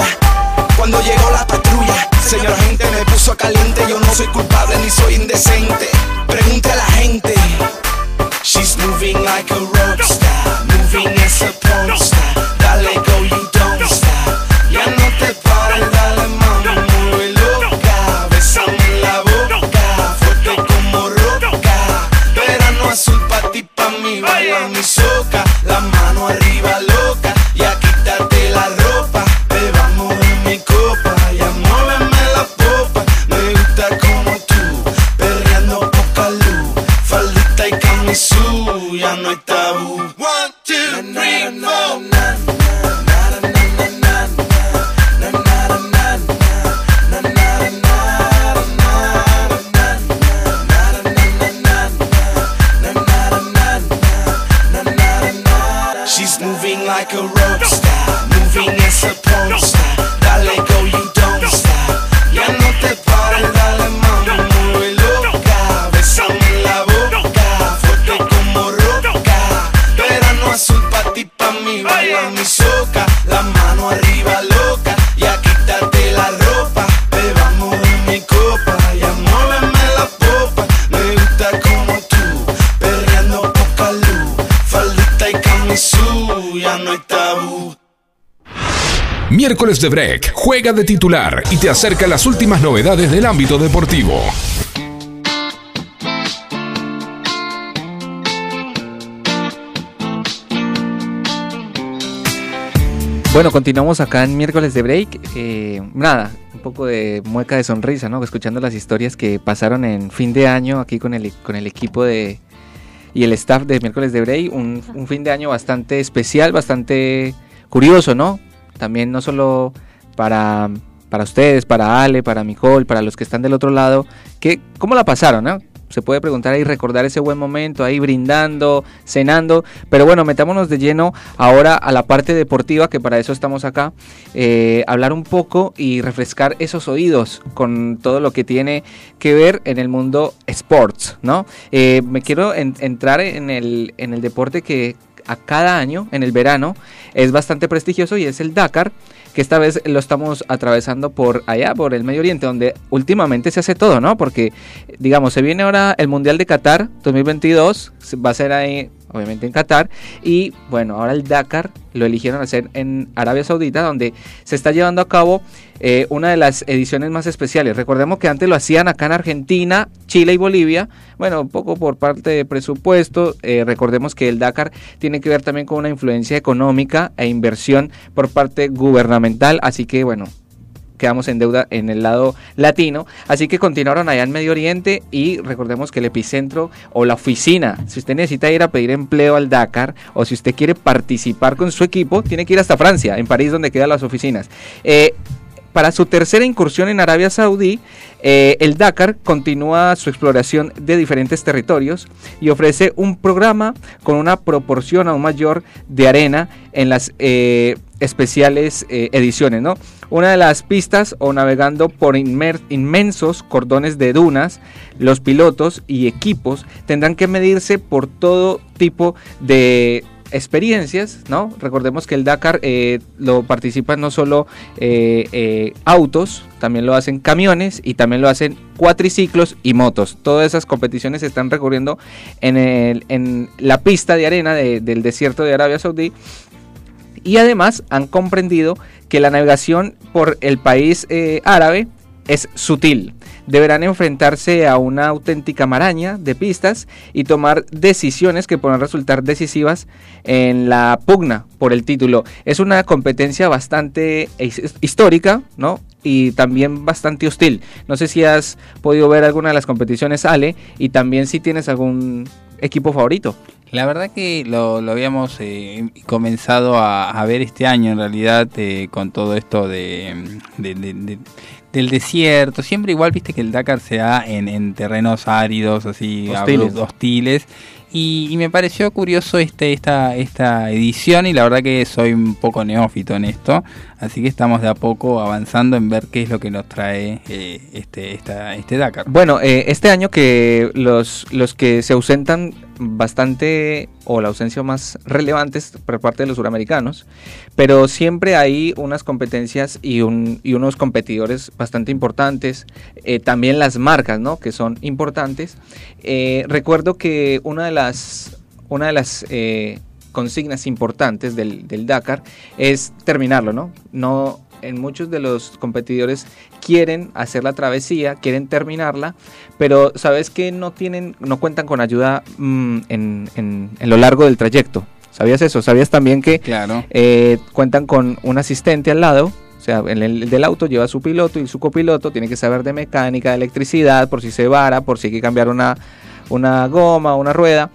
Cuando llegó la patrulla, señor gente me puso caliente, yo no soy culpable ni soy indecente. Pregunte a la gente. She's moving like a rockstar, moving as a porn star. Dale Miércoles de Break juega de titular y te acerca las últimas novedades del ámbito deportivo. Bueno, continuamos acá en miércoles de break. Eh, nada, un poco de mueca de sonrisa, ¿no? Escuchando las historias que pasaron en fin de año aquí con el, con el equipo de y el staff de miércoles de break. Un, un fin de año bastante especial, bastante curioso, ¿no? También no solo para, para ustedes, para Ale, para Nicole, para los que están del otro lado. que ¿Cómo la pasaron, no? se puede preguntar ahí, recordar ese buen momento, ahí brindando, cenando. Pero bueno, metámonos de lleno ahora a la parte deportiva, que para eso estamos acá. Eh, hablar un poco y refrescar esos oídos con todo lo que tiene que ver en el mundo sports, ¿no? Eh, me quiero entrar en el, en el deporte que a cada año, en el verano, es bastante prestigioso y es el Dakar que esta vez lo estamos atravesando por allá, por el Medio Oriente, donde últimamente se hace todo, ¿no? Porque, digamos, se viene ahora el Mundial de Qatar 2022, va a ser ahí obviamente en Qatar. Y bueno, ahora el Dakar lo eligieron hacer en Arabia Saudita, donde se está llevando a cabo eh, una de las ediciones más especiales. Recordemos que antes lo hacían acá en Argentina, Chile y Bolivia. Bueno, un poco por parte de presupuesto. Eh, recordemos que el Dakar tiene que ver también con una influencia económica e inversión por parte gubernamental. Así que bueno, quedamos en deuda en el lado latino. Así que continuaron allá en Medio Oriente y recordemos que el epicentro o la oficina, si usted necesita ir a pedir empleo al Dakar o si usted quiere participar con su equipo, tiene que ir hasta Francia, en París donde quedan las oficinas. Eh, para su tercera incursión en Arabia Saudí, eh, el Dakar continúa su exploración de diferentes territorios y ofrece un programa con una proporción aún mayor de arena en las eh, especiales eh, ediciones. ¿no? Una de las pistas o navegando por inmensos cordones de dunas, los pilotos y equipos tendrán que medirse por todo tipo de experiencias, ¿no? Recordemos que el Dakar eh, lo participan no solo eh, eh, autos, también lo hacen camiones y también lo hacen cuatriciclos y motos. Todas esas competiciones se están recorriendo en, la pista de arena del desierto de Arabia Saudí y además han comprendido que la navegación por el país árabe es sutil deberán enfrentarse a una auténtica maraña de pistas y tomar decisiones que podrán resultar decisivas en la pugna por el título. Es una competencia bastante histórica, ¿no? Y también bastante hostil. No sé si has podido ver alguna de las competiciones, Ale, y también si tienes algún equipo favorito. La verdad que lo, habíamos eh, comenzado a, ver este año en realidad eh, con todo esto de, del desierto. Siempre igual viste que el Dakar se da en, terrenos áridos, así hostiles. hostiles. Y, me pareció curioso este, esta, esta edición y la verdad que soy un poco neófito en esto. Así que estamos de a poco avanzando en ver qué es lo que nos trae eh, este, esta, este Dakar. Bueno, eh, este año que los, los que se ausentan bastante o la ausencia más relevantes por parte de los suramericanos, pero siempre hay unas competencias y, un, y unos competidores bastante importantes, eh, también las marcas, ¿no? Que son importantes. Eh, recuerdo que una de las, una de las eh, consignas importantes del, Dakar es terminarlo. No en muchos de los competidores quieren hacer la travesía, quieren terminarla, pero sabes que no tienen, no cuentan con ayuda mm, en, en, lo largo del trayecto. ¿Sabías eso? ¿Sabías también que claro. Eh, cuentan con un asistente al lado? O sea, el, el, del auto lleva su piloto y su copiloto tiene que saber de mecánica, de electricidad, por si se vara, por si hay que cambiar una, una goma, una rueda.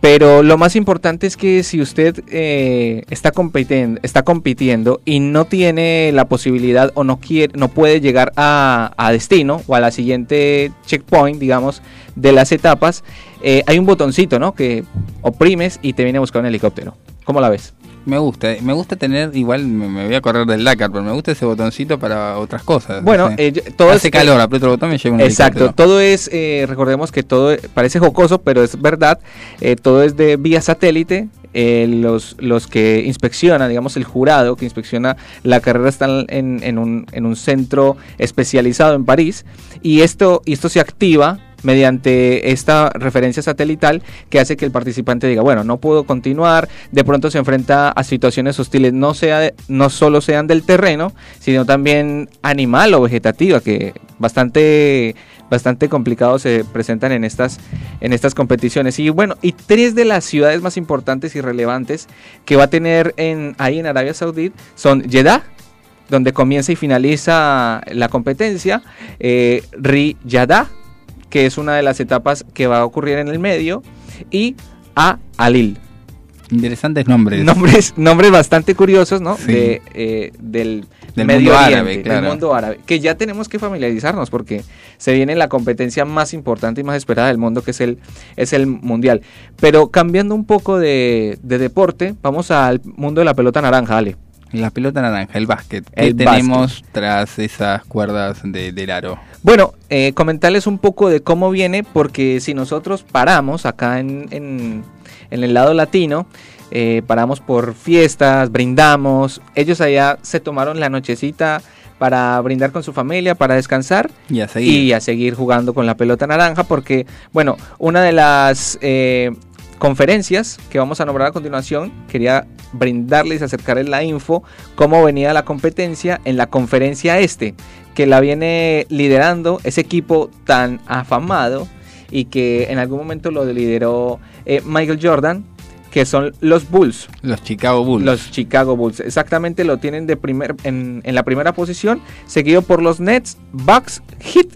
Pero lo más importante es que si usted eh, está, compitiendo, está compitiendo y no tiene la posibilidad o no, quiere, no puede llegar a, destino o a la siguiente checkpoint, digamos, de las etapas, eh, hay un botoncito, ¿no? Que oprimes y te viene a buscar un helicóptero. ¿Cómo la ves? Me gusta, me gusta tener, igual me, voy a correr del Dakar, pero me gusta ese botoncito para otras cosas. Bueno, eh, todo hace calor, aprieto el botón me lleva un Exacto, todo es, eh, recordemos que todo parece jocoso, pero es verdad, eh, todo es de vía satélite. los, los que inspeccionan, digamos, el jurado que inspecciona la carrera están en, en, un, en un centro especializado en París y esto, y esto se activa mediante esta referencia satelital que hace que el participante diga, bueno, no puedo continuar, de pronto se enfrenta a situaciones hostiles, no, sea, no solo sean del terreno, sino también animal o vegetativa, que bastante bastante complicados se presentan en estas en estas competiciones. Y bueno y tres de las ciudades más importantes y relevantes que va a tener en ahí en Arabia Saudita son Jeddah donde comienza y finaliza la competencia eh, Riyadh que es una de las etapas que va a ocurrir en el medio y a Alil Interesantes nombres. nombres, nombres bastante curiosos, ¿no? Sí. De, eh, del, Del Medio mundo Oriente, árabe, claro. del mundo árabe, que ya tenemos que familiarizarnos porque se viene la competencia más importante y más esperada del mundo, que es el, es el mundial. Pero cambiando un poco de, de deporte, vamos al mundo de la pelota naranja, Ale. La pelota naranja, el básquet. ¿Qué El tenemos tras esas cuerdas de- del aro? Bueno, eh, comentarles un poco de cómo viene, porque si nosotros paramos acá en, en- en el lado latino, eh, paramos por fiestas, brindamos, ellos allá se tomaron la nochecita para brindar con su familia, para descansar Y a seguir. y a seguir jugando con la pelota naranja, porque, bueno, una de las eh, conferencias que vamos a nombrar a continuación, quería brindarles, acercarles la info, cómo venía la competencia en la conferencia este, que la viene liderando ese equipo tan afamado y que en algún momento lo lideró eh, Michael Jordan, que son los Bulls. Los Chicago Bulls. Los Chicago Bulls, exactamente lo tienen de primer, en, en la primera posición, seguido por los Nets, Bucks, Heat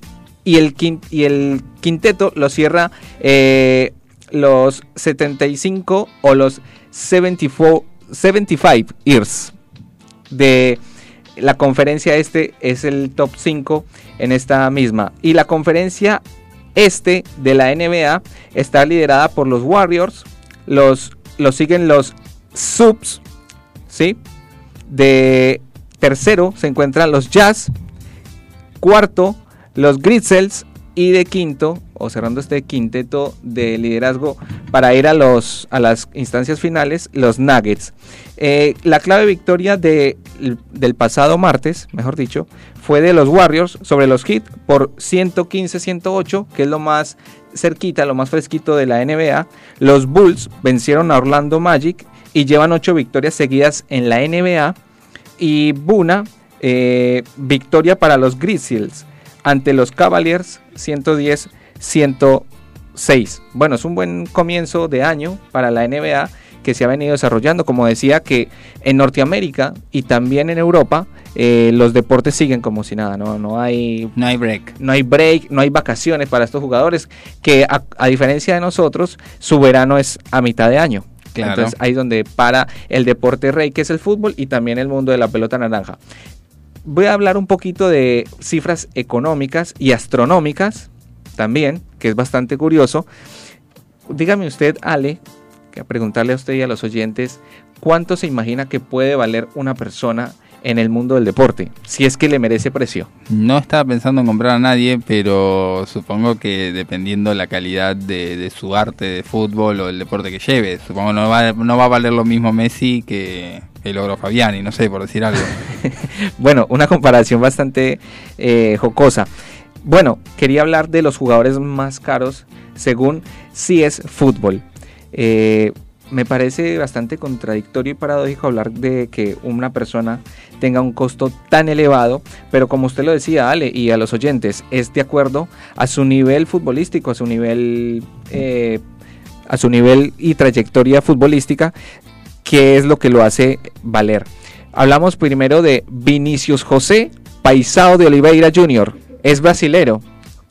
y el, quin- y el quinteto lo cierra eh, los 75 o los 74, 75 years de la conferencia este es el top 5 en esta misma y la conferencia este de la NBA está liderada por los Warriors los, los siguen los Subs ¿sí? de tercero se encuentran los Jazz cuarto los Grizzlies y de quinto o cerrando este quinteto de liderazgo para ir a los a las instancias finales los Nuggets. Eh, la clave victoria de- del pasado martes mejor dicho fue de los Warriors sobre los Heat por 115-108 que es lo más cerquita lo más fresquito de la NBA los Bulls vencieron a Orlando Magic y llevan ocho victorias seguidas en la NBA y Buna, eh, victoria para los Grizzlies ante los Cavaliers 110-106. Bueno, es un buen comienzo de año para la NBA que se ha venido desarrollando. Como decía, que en Norteamérica y también en Europa eh, los deportes siguen como si nada, no, no hay No hay break. no hay break, no hay vacaciones para estos jugadores, que a, a diferencia de nosotros, su verano es a mitad de año. Claro. Entonces ahí es donde para el deporte rey, que es el fútbol, y también el mundo de la pelota naranja. Voy a hablar un poquito de cifras económicas y astronómicas también, que es bastante curioso. Dígame usted, Ale, que a preguntarle a usted y a los oyentes, ¿cuánto se imagina que puede valer una persona en el mundo del deporte? Si es que le merece precio. No estaba pensando en comprar a nadie, pero supongo que dependiendo la calidad de, de su arte de fútbol o el deporte que lleve, supongo no va, no va a valer lo mismo Messi que el Ogro Fabiani, no sé, por decir algo. Bueno, una comparación bastante eh, jocosa. Bueno, quería hablar de los jugadores más caros según si es fútbol. Eh, me parece bastante contradictorio y paradójico hablar de que una persona tenga un costo tan elevado, pero como usted lo decía, Ale, y a los oyentes, es de acuerdo a su nivel futbolístico, a su nivel, eh, a su nivel y trayectoria futbolística, que es lo que lo hace valer. Hablamos primero de Vinicius José Paisao de Oliveira Jr. Es brasilero,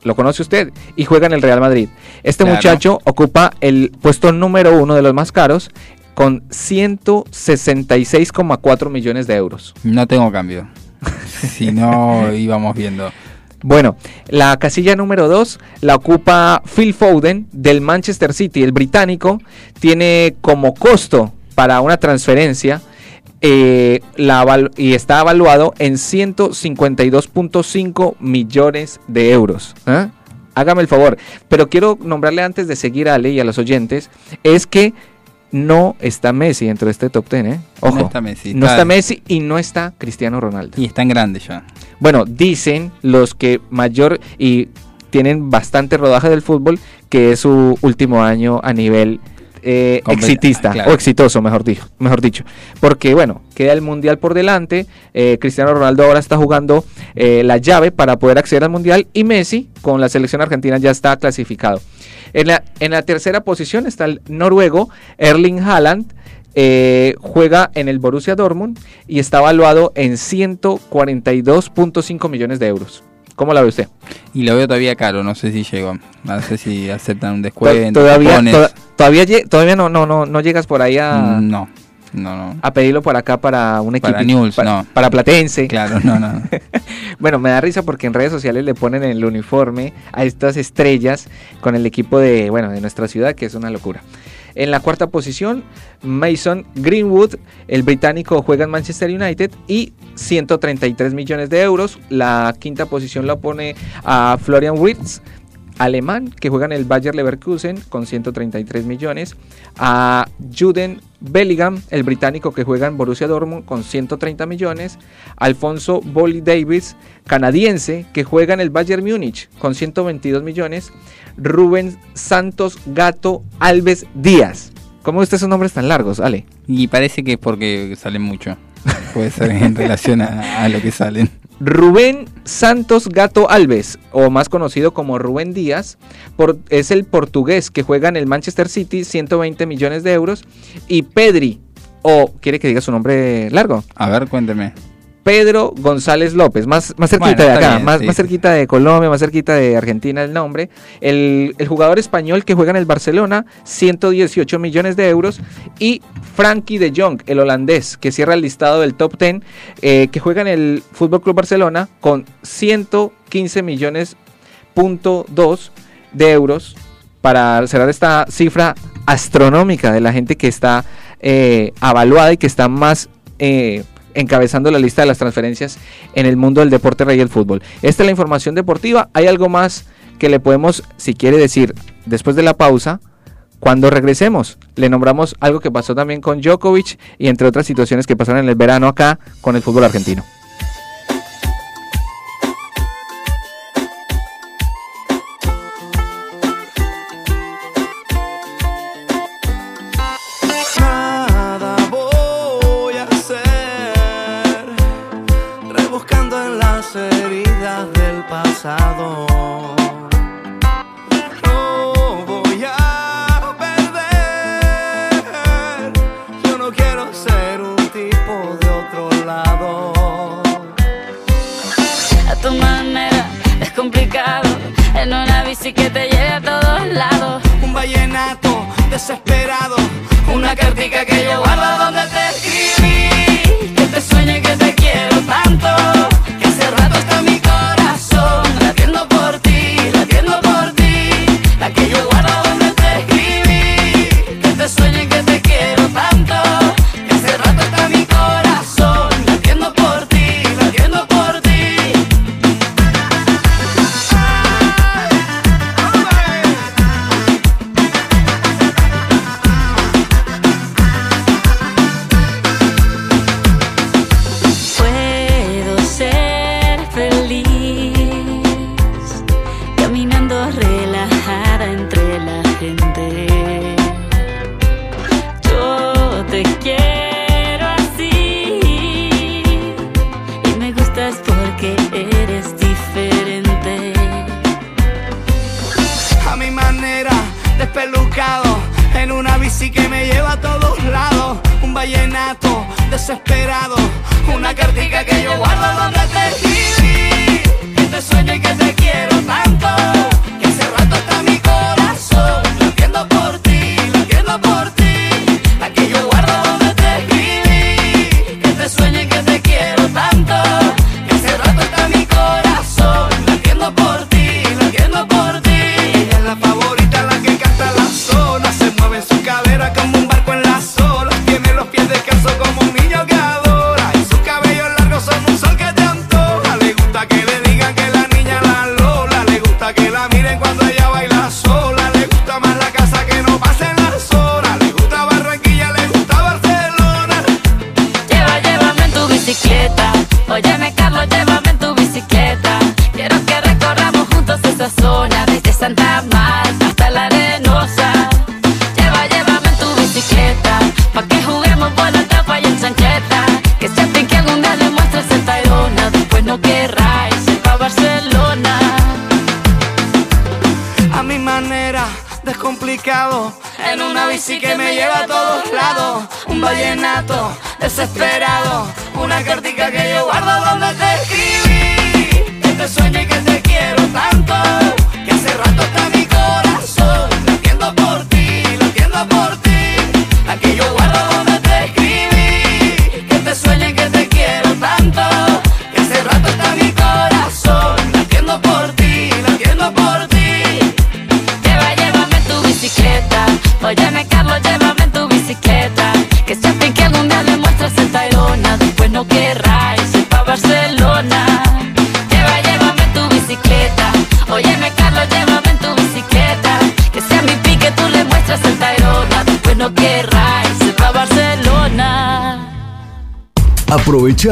lo conoce usted, y juega en el Real Madrid. Este Claro. muchacho ocupa el puesto número uno de los más caros con 166,4 millones de euros. No tengo cambio. Si no, íbamos viendo. Bueno, la casilla número 2 la ocupa Phil Foden del Manchester City, el británico. Tiene como costo para una transferencia eh, la y está evaluado en 152.5 millones de euros. ¿eh? Hágame el favor. Pero quiero nombrarle antes de seguir a Ale y a los oyentes, es que no está Messi dentro de este top 10. ¿eh? Ojo, No está Messi. no está Messi y no está Cristiano Ronaldo. Y están grandes ya. Bueno, dicen los que mayor y tienen bastante rodaje del fútbol que es su último año a nivel eh, exitista ah, claro. o exitoso, mejor dicho, mejor dicho. Porque bueno, queda el mundial por delante. eh, Cristiano Ronaldo ahora está jugando eh, la llave para poder acceder al mundial y Messi con la selección argentina ya está clasificado. En la, en la tercera posición está el noruego Erling Haaland. eh, juega en el Borussia Dortmund y está valuado en 142.5 millones de euros. ¿Cómo la ve usted? Y lo veo todavía caro, no sé si llego. No sé si aceptan un To- descuento. todavía toda- todavía, todavía no, no, no, no llegas por ahí a, Mm, No, no, no. a pedirlo por acá para un equipo. Para para, no. para Platense. Claro, no, no. Bueno, me da risa porque en redes sociales le ponen el uniforme a estas estrellas con el equipo de, bueno, de nuestra ciudad, que es una locura. En la cuarta posición, Mason Greenwood, el británico juega en Manchester United y 133 millones de euros. La quinta posición la pone a Florian Wirtz, alemán, que juega en el Bayer Leverkusen con 133 millones. A Juden Bellingham, el británico que juega en Borussia Dortmund con 130 millones. Alfonso Bolly Davis, canadiense, que juega en el Bayern Múnich con 122 millones. Rubén Santos Gato Alves Díaz. ¿Cómo usted esos nombres tan largos, Ale? Y parece que es porque salen mucho. Puede ser en relación a, a lo que salen. Rubén Santos Gato Alves, o más conocido como Rubén Díaz, por- es el portugués que juega en el Manchester City, 120 millones de euros. Y Pedri, o quiere que diga su nombre largo, A ver, cuénteme. Pedro González López, más, más cerquita Bueno, de acá, bien, más, sí, más cerquita de Colombia, más cerquita de Argentina el nombre. El, el jugador español que juega en el Barcelona, 118 millones de euros. Y Frankie de Jong, el holandés, que cierra el listado del top 10, eh, que juega en el Fútbol Club Barcelona con 115 millones de euros para cerrar esta cifra astronómica de la gente que está eh, avaluada y que está más eh, encabezando la lista de las transferencias en el mundo del deporte rey del fútbol. Esta es la información deportiva. Hay algo más que le podemos, si quiere decir, después de la pausa. Cuando regresemos, le nombramos algo que pasó también con Djokovic y entre otras situaciones que pasaron en el verano acá con el fútbol argentino. Bici que te lleve a todos lados. Un vallenato desesperado, una cartica que yo guardo donde te escribí. Que te sueño y que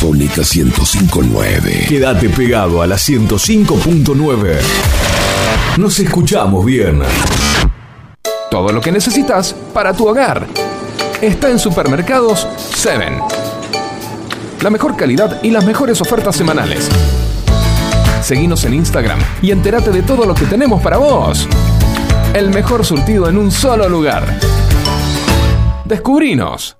Sónica 1059. Quédate pegado a la 105.9. Nos escuchamos bien. Todo lo que necesitas para tu hogar está en Supermercados 7. La mejor calidad y las mejores ofertas semanales. Seguinos en Instagram y entérate de todo lo que tenemos para vos. El mejor surtido en un solo lugar. Descubrinos.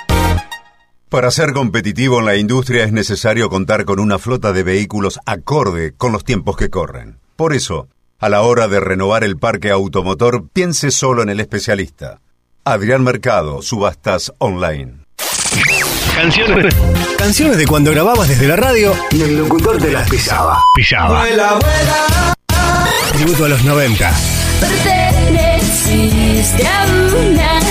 Para ser competitivo en la industria es necesario contar con una flota de vehículos acorde con los tiempos que corren. Por eso, a la hora de renovar el parque automotor, piense solo en el especialista. Adrián Mercado, Subastas Online. Canciones. Canciones de cuando grababas desde la radio y el locutor te las pisaba. Pisaba. Tributo a los 90. Perteneciste a una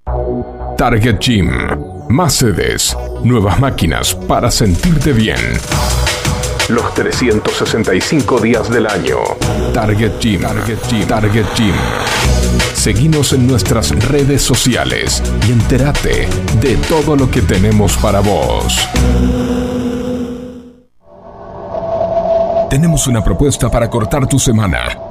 Target Gym. Más sedes, nuevas máquinas para sentirte bien. Los 365 días del año. Target Gym. Target Gym. Target Gym. Seguinos en nuestras redes sociales y entérate de todo lo que tenemos para vos. Tenemos una propuesta para cortar tu semana.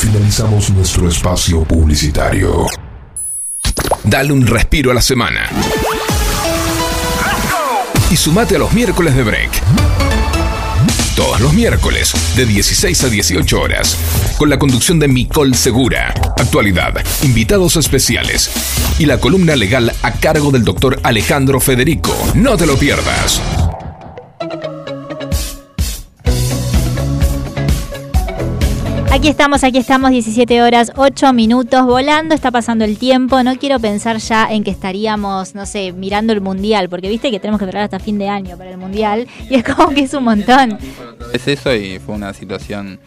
Finalizamos nuestro espacio publicitario. Dale un respiro a la semana. Y sumate a los miércoles de break. Todos los miércoles, de 16 a 18 horas, con la conducción de Micol Segura, actualidad, invitados especiales y la columna legal a cargo del doctor Alejandro Federico. No te lo pierdas. Aquí estamos, aquí estamos, 17 horas, 8 minutos, volando, está pasando el tiempo. No quiero pensar ya en que estaríamos, no sé, mirando el mundial, porque viste que tenemos que esperar hasta fin de año para el mundial, y es como que es un montón. Es eso y fue una situación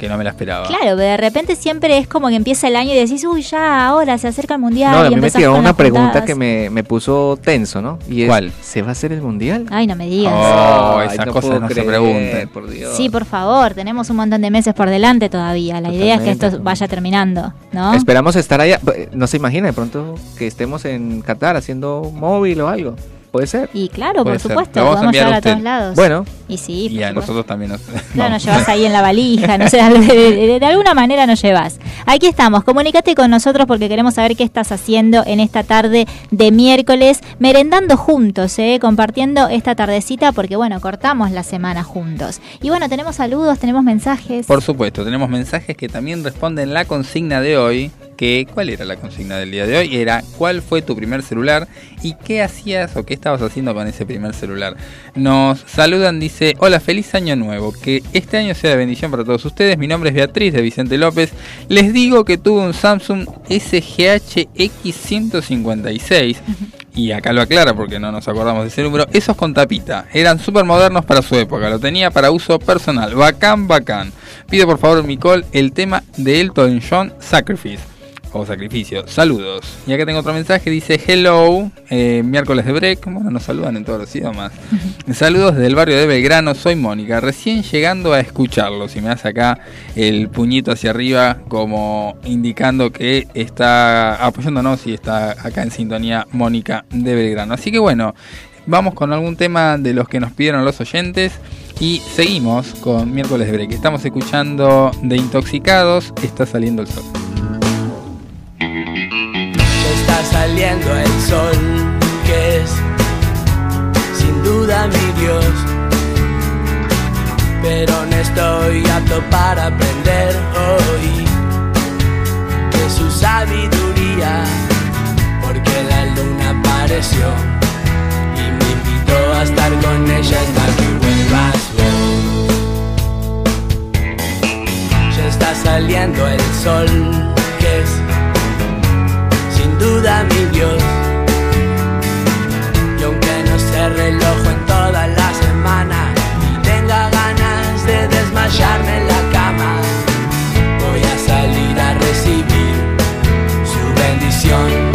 que no me la esperaba. Claro, pero de repente siempre es como que empieza el año y decís, uy, ya, ahora se acerca el mundial. No, y a mí me tiró una pregunta juntadas. que me, me puso tenso, ¿no? Y es, ¿Cuál? ¿Se va a hacer el mundial? Ay, no me digas. Oh, esas no cosas no se creer, pregunten. por Dios. Sí, por favor, tenemos un montón de meses por delante todavía. La idea es que esto vaya terminando, ¿no? Esperamos estar allá. No se imagina de pronto que estemos en Qatar haciendo móvil o algo. Puede ser. Y claro, Puede por ser. supuesto, vamos a vamos a llevar a a todos lados. Bueno, Y sí, Y a supuesto. nosotros también nos. Claro, vamos. nos llevas ahí en la valija, no sé, de alguna manera nos llevas. Aquí estamos, comunícate con nosotros porque queremos saber qué estás haciendo en esta tarde de miércoles, merendando juntos, ¿eh? compartiendo esta tardecita porque bueno, cortamos la semana juntos. Y bueno, tenemos saludos, tenemos mensajes. Por supuesto, tenemos mensajes que también responden la consigna de hoy. Que, ¿Cuál era la consigna del día de hoy? Era ¿cuál fue tu primer celular? ¿Y qué hacías o qué estabas haciendo con ese primer celular? Nos saludan, dice, hola, feliz año nuevo. Que este año sea de bendición para todos ustedes. Mi nombre es Beatriz de Vicente López. Les digo que tuve un Samsung SGH X156. Y acá lo aclara porque no nos acordamos de ese número. Esos con tapita. Eran súper modernos para su época. Lo tenía para uso personal. Bacán, bacán. Pido por favor, Micol, el tema de Elton John, Sacrifice. O sacrificio. Saludos. Y acá tengo otro mensaje. Dice Hello. eh, miércoles de break. Bueno, nos saludan en todos los idiomas. Saludos desde el barrio de Belgrano. Soy Mónica. Recién llegando a escucharlos. Y me hace acá el puñito hacia arriba. Como indicando que está apoyándonos y está acá en sintonía Mónica de Belgrano. Así que bueno. Vamos con algún tema de los que nos pidieron los oyentes. Y seguimos con miércoles de break. Estamos escuchando de Intoxicados. Está saliendo el sol. Está saliendo el sol, que es sin duda mi Dios. Pero no estoy apto para aprender hoy de su sabiduría, porque la luna apareció y me invitó a estar con ella hasta que vuelvas vos. Ya está saliendo el sol, duda mi Dios. Y aunque no se reloj en toda la semana tenga ganas de desmayarme en la cama, voy a salir a recibir su bendición.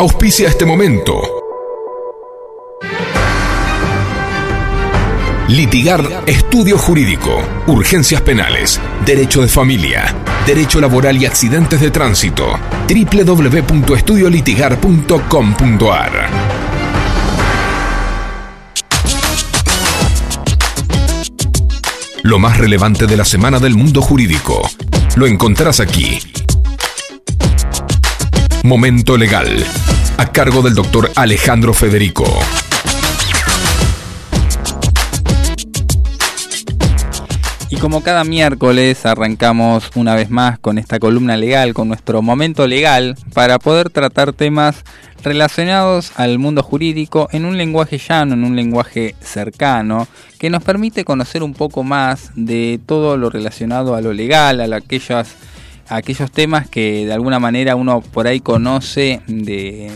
Auspicia este momento. Litigar Estudio Jurídico, Urgencias Penales, Derecho de Familia, Derecho Laboral y Accidentes de Tránsito. www.estudiolitigar.com.ar Lo más relevante de la semana del mundo jurídico. Lo encontrarás aquí. Momento Legal. A cargo del doctor Alejandro Federico. Y como cada miércoles arrancamos una vez más con esta columna legal, con nuestro momento legal, para poder tratar temas relacionados al mundo jurídico en un lenguaje llano, en un lenguaje cercano, que nos permite conocer un poco más de todo lo relacionado a lo legal, a aquellas aquellos temas que de alguna manera uno por ahí conoce de,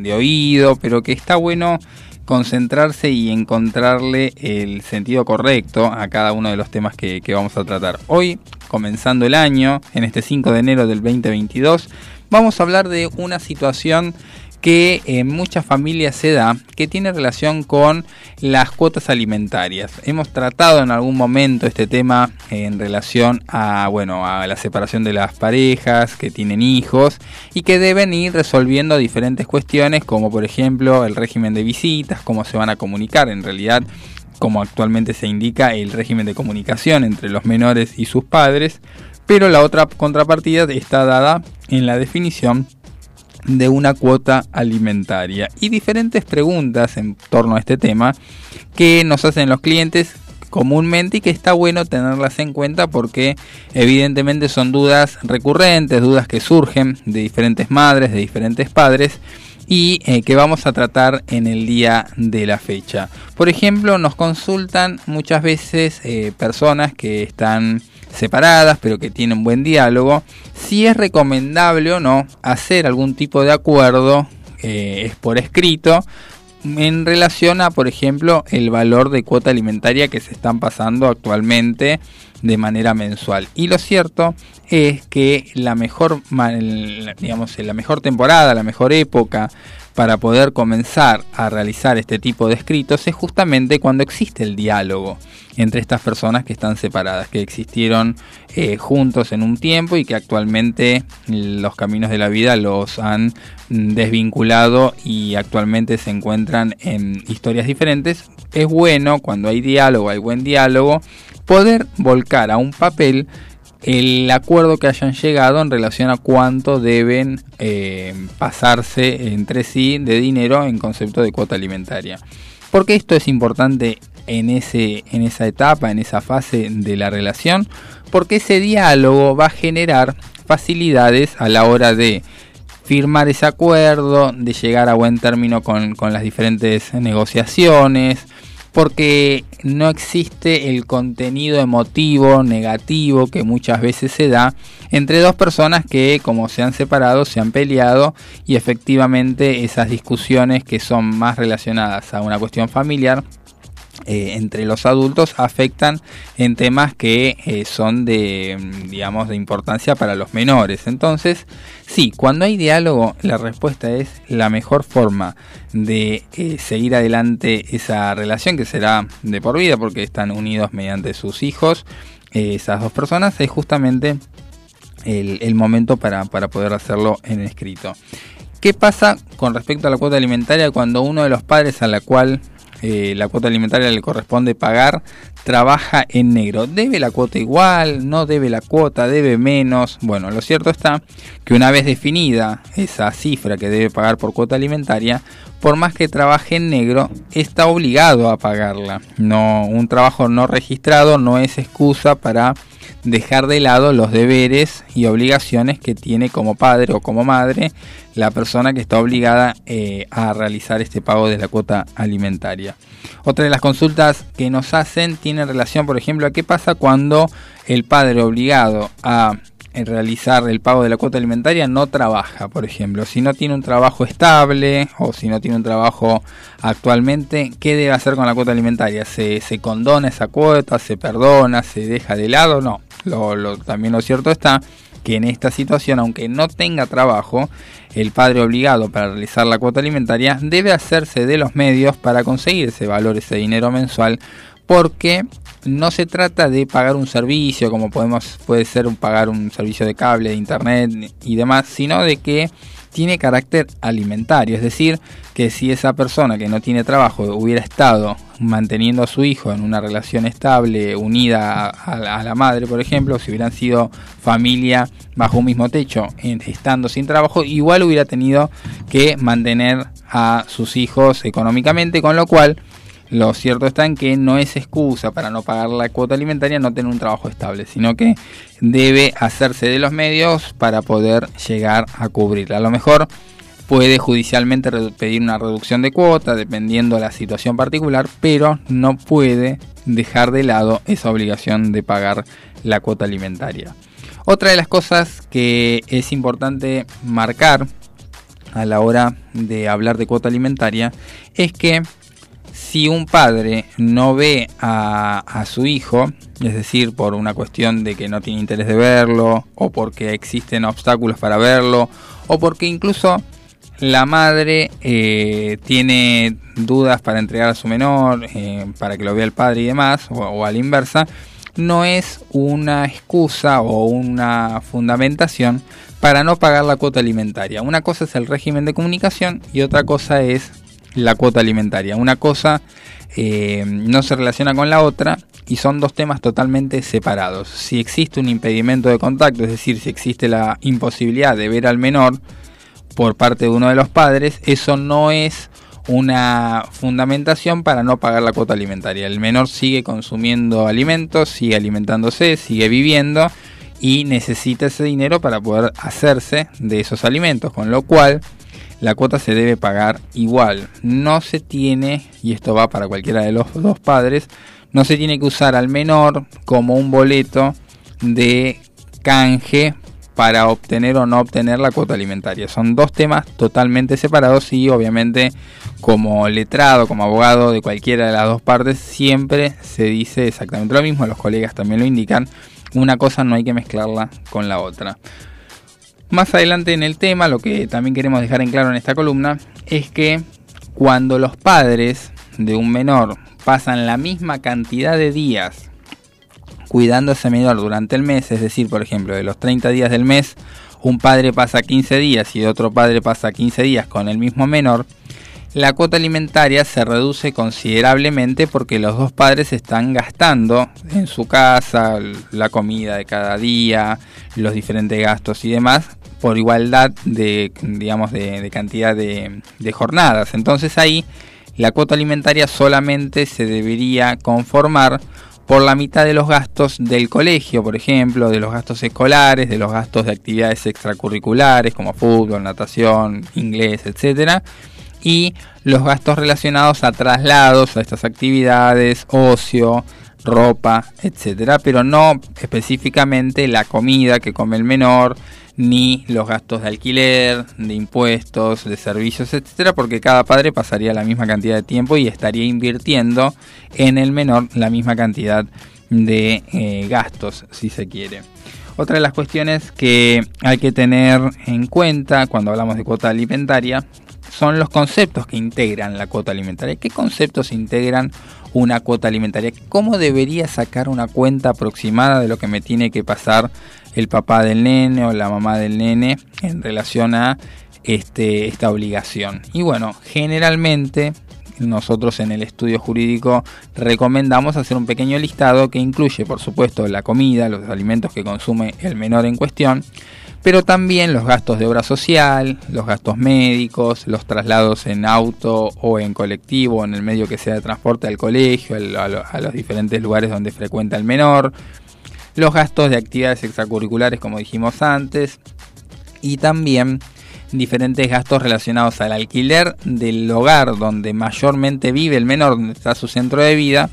de- oído, pero que está bueno concentrarse y encontrarle el sentido correcto a cada uno de los temas que, que vamos a tratar. Hoy, comenzando el año, en este 5 de enero del 2022, vamos a hablar de una situación que en muchas familias se da, que tiene relación con las cuotas alimentarias. Hemos tratado en algún momento este tema en relación a, bueno, a la separación de las parejas que tienen hijos y que deben ir resolviendo diferentes cuestiones como por ejemplo el régimen de visitas, cómo se van a comunicar en realidad como actualmente se indica el régimen de comunicación entre los menores y sus padres, pero la otra contrapartida está dada en la definición de una cuota alimentaria y diferentes preguntas en torno a este tema que nos hacen los clientes comúnmente y que está bueno tenerlas en cuenta porque evidentemente son dudas recurrentes, dudas que surgen de diferentes madres, de diferentes padres y eh, que vamos a tratar en el día de la fecha. Por ejemplo, nos consultan muchas veces eh, personas que están separadas pero que tienen buen diálogo si es recomendable o no hacer algún tipo de acuerdo eh, es por escrito en relación a, por ejemplo, el valor de cuota alimentaria que se están pasando actualmente de manera mensual. Y lo cierto es que la mejor, digamos, la mejor temporada, la mejor época para poder comenzar a realizar este tipo de escritos es justamente cuando existe el diálogo entre estas personas que están separadas, que existieron eh, juntos en un tiempo y que actualmente los caminos de la vida los han mm, desvinculado y actualmente se encuentran en historias diferentes. Es bueno cuando hay diálogo, hay buen diálogo, poder volcar a un papel el acuerdo que hayan llegado en relación a cuánto deben eh, pasarse entre sí de dinero en concepto de cuota alimentaria. Porque esto es importante en, ese, en esa etapa, en esa fase de la relación? Porque ese diálogo va a generar facilidades a la hora de firmar ese acuerdo, de llegar a buen término con, con las diferentes negociaciones, porque no existe el contenido emotivo negativo que muchas veces se da entre dos personas que como se han separado se han peleado y efectivamente esas discusiones que son más relacionadas a una cuestión familiar eh, entre los adultos afectan en temas que eh, son de mm, digamos de importancia para los menores. Entonces sí cuando hay diálogo la respuesta es la mejor forma de eh, seguir adelante esa relación que será de por vida porque están unidos mediante sus hijos esas dos personas es justamente el, el momento para, para poder hacerlo en escrito. ¿Qué pasa con respecto a la cuota alimentaria cuando uno de los padres a la cual eh, la cuota alimentaria le corresponde pagar trabaja en negro? ¿Debe la cuota igual? ¿No debe la cuota? ¿Debe menos? Bueno, lo cierto está que una vez definida esa cifra que debe pagar por cuota alimentaria, por más que trabaje en negro, está obligado a pagarla. No, un trabajo no registrado no es excusa para dejar de lado los deberes y obligaciones que tiene como padre o como madre la persona que está obligada eh, a realizar este pago de la cuota alimentaria. Otra de las consultas que nos hacen tiene relación, por ejemplo, a qué pasa cuando el padre obligado a realizar el pago de la cuota alimentaria no trabaja, por ejemplo, si no tiene un trabajo estable o si no tiene un trabajo actualmente, ¿qué debe hacer con la cuota alimentaria? ¿Se, condona esa cuota? ¿Se perdona? ¿Se deja de lado? No, también lo cierto está que en esta situación, aunque no tenga trabajo, el padre obligado para realizar la cuota alimentaria debe hacerse de los medios para conseguir ese valor, ese dinero mensual, porque no se trata de pagar un servicio como podemos puede ser pagar un servicio de cable, de internet y demás, sino de que tiene carácter alimentario, es decir, que si esa persona que no tiene trabajo hubiera estado manteniendo a su hijo en una relación estable, unida a, la, madre, por ejemplo, si hubieran sido familia bajo un mismo techo, estando sin trabajo, igual hubiera tenido que mantener a sus hijos económicamente, con lo cual lo cierto está en que no es excusa para no pagar la cuota alimentaria no tener un trabajo estable, sino que debe hacerse de los medios para poder llegar a cubrirla. A lo mejor puede judicialmente pedir una reducción de cuota dependiendo de la situación particular, pero no puede dejar de lado esa obligación de pagar la cuota alimentaria. Otra de las cosas que es importante marcar a la hora de hablar de cuota alimentaria es que si un padre no ve a, su hijo, es decir, por una cuestión de que no tiene interés de verlo, o porque existen obstáculos para verlo, o porque incluso la madre eh, tiene dudas para entregar a su menor, eh, para que lo vea el padre y demás, o, o a la inversa, no es una excusa o una fundamentación para no pagar la cuota alimentaria. Una cosa es el régimen de comunicación y otra cosa es la cuota alimentaria. Una cosa eh, no se relaciona con la otra y son dos temas totalmente separados. Si existe un impedimento de contacto, es decir, si existe la imposibilidad de ver al menor por parte de uno de los padres, eso no es una fundamentación para no pagar la cuota alimentaria. El menor sigue consumiendo alimentos, sigue alimentándose, sigue viviendo y necesita ese dinero para poder hacerse de esos alimentos, con lo cual la cuota se debe pagar igual. No se tiene, y esto va para cualquiera de los dos padres, no se tiene que usar al menor como un boleto de canje para obtener o no obtener la cuota alimentaria. Son dos temas totalmente separados y obviamente como letrado, como abogado de cualquiera de las dos partes, siempre se dice exactamente lo mismo, los colegas también lo indican, una cosa no hay que mezclarla con la otra. Más adelante en el tema, lo que también queremos dejar en claro en esta columna es que cuando los padres de un menor pasan la misma cantidad de días cuidando a ese menor durante el mes, es decir, por ejemplo, de los 30 días del mes, un padre pasa 15 días y otro padre pasa 15 días con el mismo menor, la cuota alimentaria se reduce considerablemente porque los dos padres están gastando en su casa la comida de cada día, los diferentes gastos y demás por igualdad de digamos de, cantidad de, de jornadas. Entonces ahí la cuota alimentaria solamente se debería conformar por la mitad de los gastos del colegio, por ejemplo, de los gastos escolares, de los gastos de actividades extracurriculares como fútbol, natación, inglés, etcétera, y los gastos relacionados a traslados a estas actividades, ocio, ropa, etcétera, pero no específicamente la comida que come el menor, ni los gastos de alquiler, de impuestos, de servicios, etcétera, porque cada padre pasaría la misma cantidad de tiempo y estaría invirtiendo en el menor la misma cantidad de eh, gastos, si se quiere. Otra de las cuestiones que hay que tener en cuenta cuando hablamos de cuota alimentaria son los conceptos que integran la cuota alimentaria. ¿Qué conceptos integran una cuota alimentaria? ¿Cómo debería sacar una cuenta aproximada de lo que me tiene que pasar el papá del nene o la mamá del nene en relación a este, esta obligación? Y bueno, generalmente nosotros en el estudio jurídico recomendamos hacer un pequeño listado que incluye, por supuesto, la comida, los alimentos que consume el menor en cuestión, pero también los gastos de obra social, los gastos médicos, los traslados en auto o en colectivo, en el medio que sea de transporte al colegio, a los diferentes lugares donde frecuenta el menor, los gastos de actividades extracurriculares, como dijimos antes, y también diferentes gastos relacionados al alquiler del hogar donde mayormente vive el menor, donde está su centro de vida,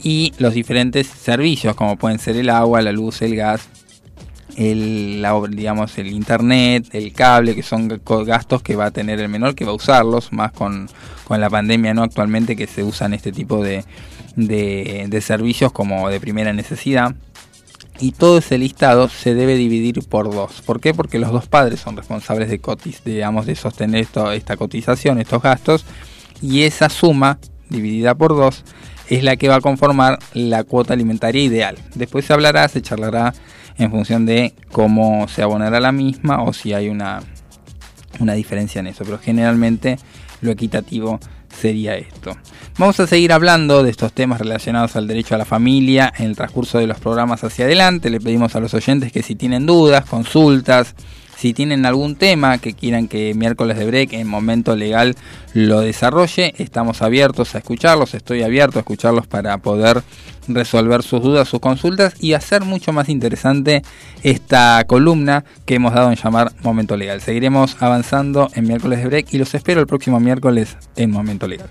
y los diferentes servicios como pueden ser el agua, la luz, el gas, el, digamos, el internet, el cable, que son gastos que va a tener el menor, que va a usarlos, más con, con la pandemia no actualmente que se usan este tipo de, de, de servicios como de primera necesidad. y todo ese listado se debe dividir por dos. ¿Por qué? Porque los dos padres son responsables de, cotiz, digamos, de sostener esto, esta cotización, estos gastos, y esa suma dividida por dos es la que va a conformar la cuota alimentaria ideal. Después se hablará, se charlará en función de cómo se abonará la misma o si hay una, una diferencia en eso, pero generalmente lo equitativo sería esto. Vamos a seguir hablando de estos temas relacionados al derecho a la familia en el transcurso de los programas hacia adelante. Le pedimos a los oyentes que si tienen dudas, consultas, si tienen algún tema que quieran que miércoles de break en momento legal lo desarrolle, estamos abiertos a escucharlos, estoy abierto a escucharlos para poder resolver sus dudas, sus consultas y hacer mucho más interesante esta columna que hemos dado en llamar Momento Legal. Seguiremos avanzando en miércoles de break y los espero el próximo miércoles en Momento Legal.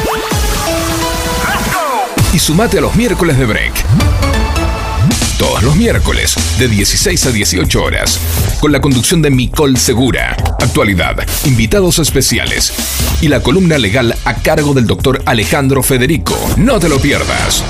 Y sumate a los miércoles de break. Todos los miércoles, de 16 a 18 horas, con la conducción de Micol Segura, actualidad, invitados especiales y la columna legal a cargo del doctor Alejandro Federico. No te lo pierdas.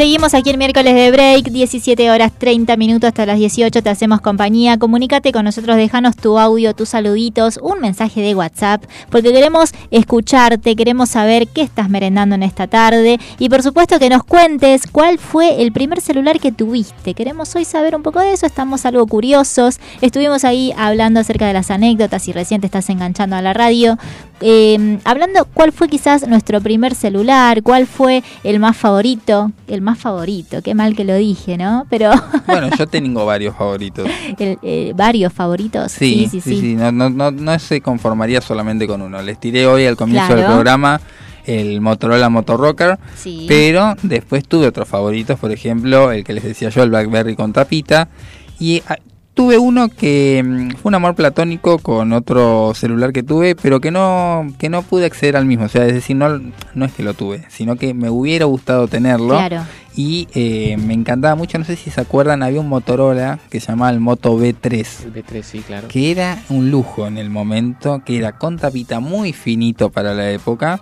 Seguimos aquí en miércoles de break, 17 horas 30 minutos hasta las 18 te hacemos compañía. Comunícate con nosotros, déjanos tu audio, tus saluditos, un mensaje de WhatsApp, porque queremos escucharte, queremos saber qué estás merendando en esta tarde y por supuesto que nos cuentes cuál fue el primer celular que tuviste. Queremos hoy saber un poco de eso, estamos algo curiosos. Estuvimos ahí hablando acerca de las anécdotas y recién te estás enganchando a la radio. Eh, hablando cuál fue quizás nuestro primer celular, cuál fue el más favorito, el más favorito, qué mal que lo dije, ¿no? Pero Bueno, yo tengo varios favoritos. el- eh, varios favoritos. Sí, sí, sí. No, no, no, no se conformaría solamente con uno. Les tiré hoy al comienzo del programa el Motorola Motorrocker, Sí. pero después tuve otros favoritos, por ejemplo, el que les decía yo, el BlackBerry con tapita, y tuve uno que mm, fue un amor platónico con otro celular que tuve, pero que no que no pude acceder al mismo, o sea, es decir, no, no es que lo tuve, sino que me hubiera gustado tenerlo. Claro. Y eh, me encantaba mucho, no sé si se acuerdan, había un Motorola que se llamaba el Moto B3 El B3, sí, claro. que era un lujo en el momento, que era con tapita muy finito para la época,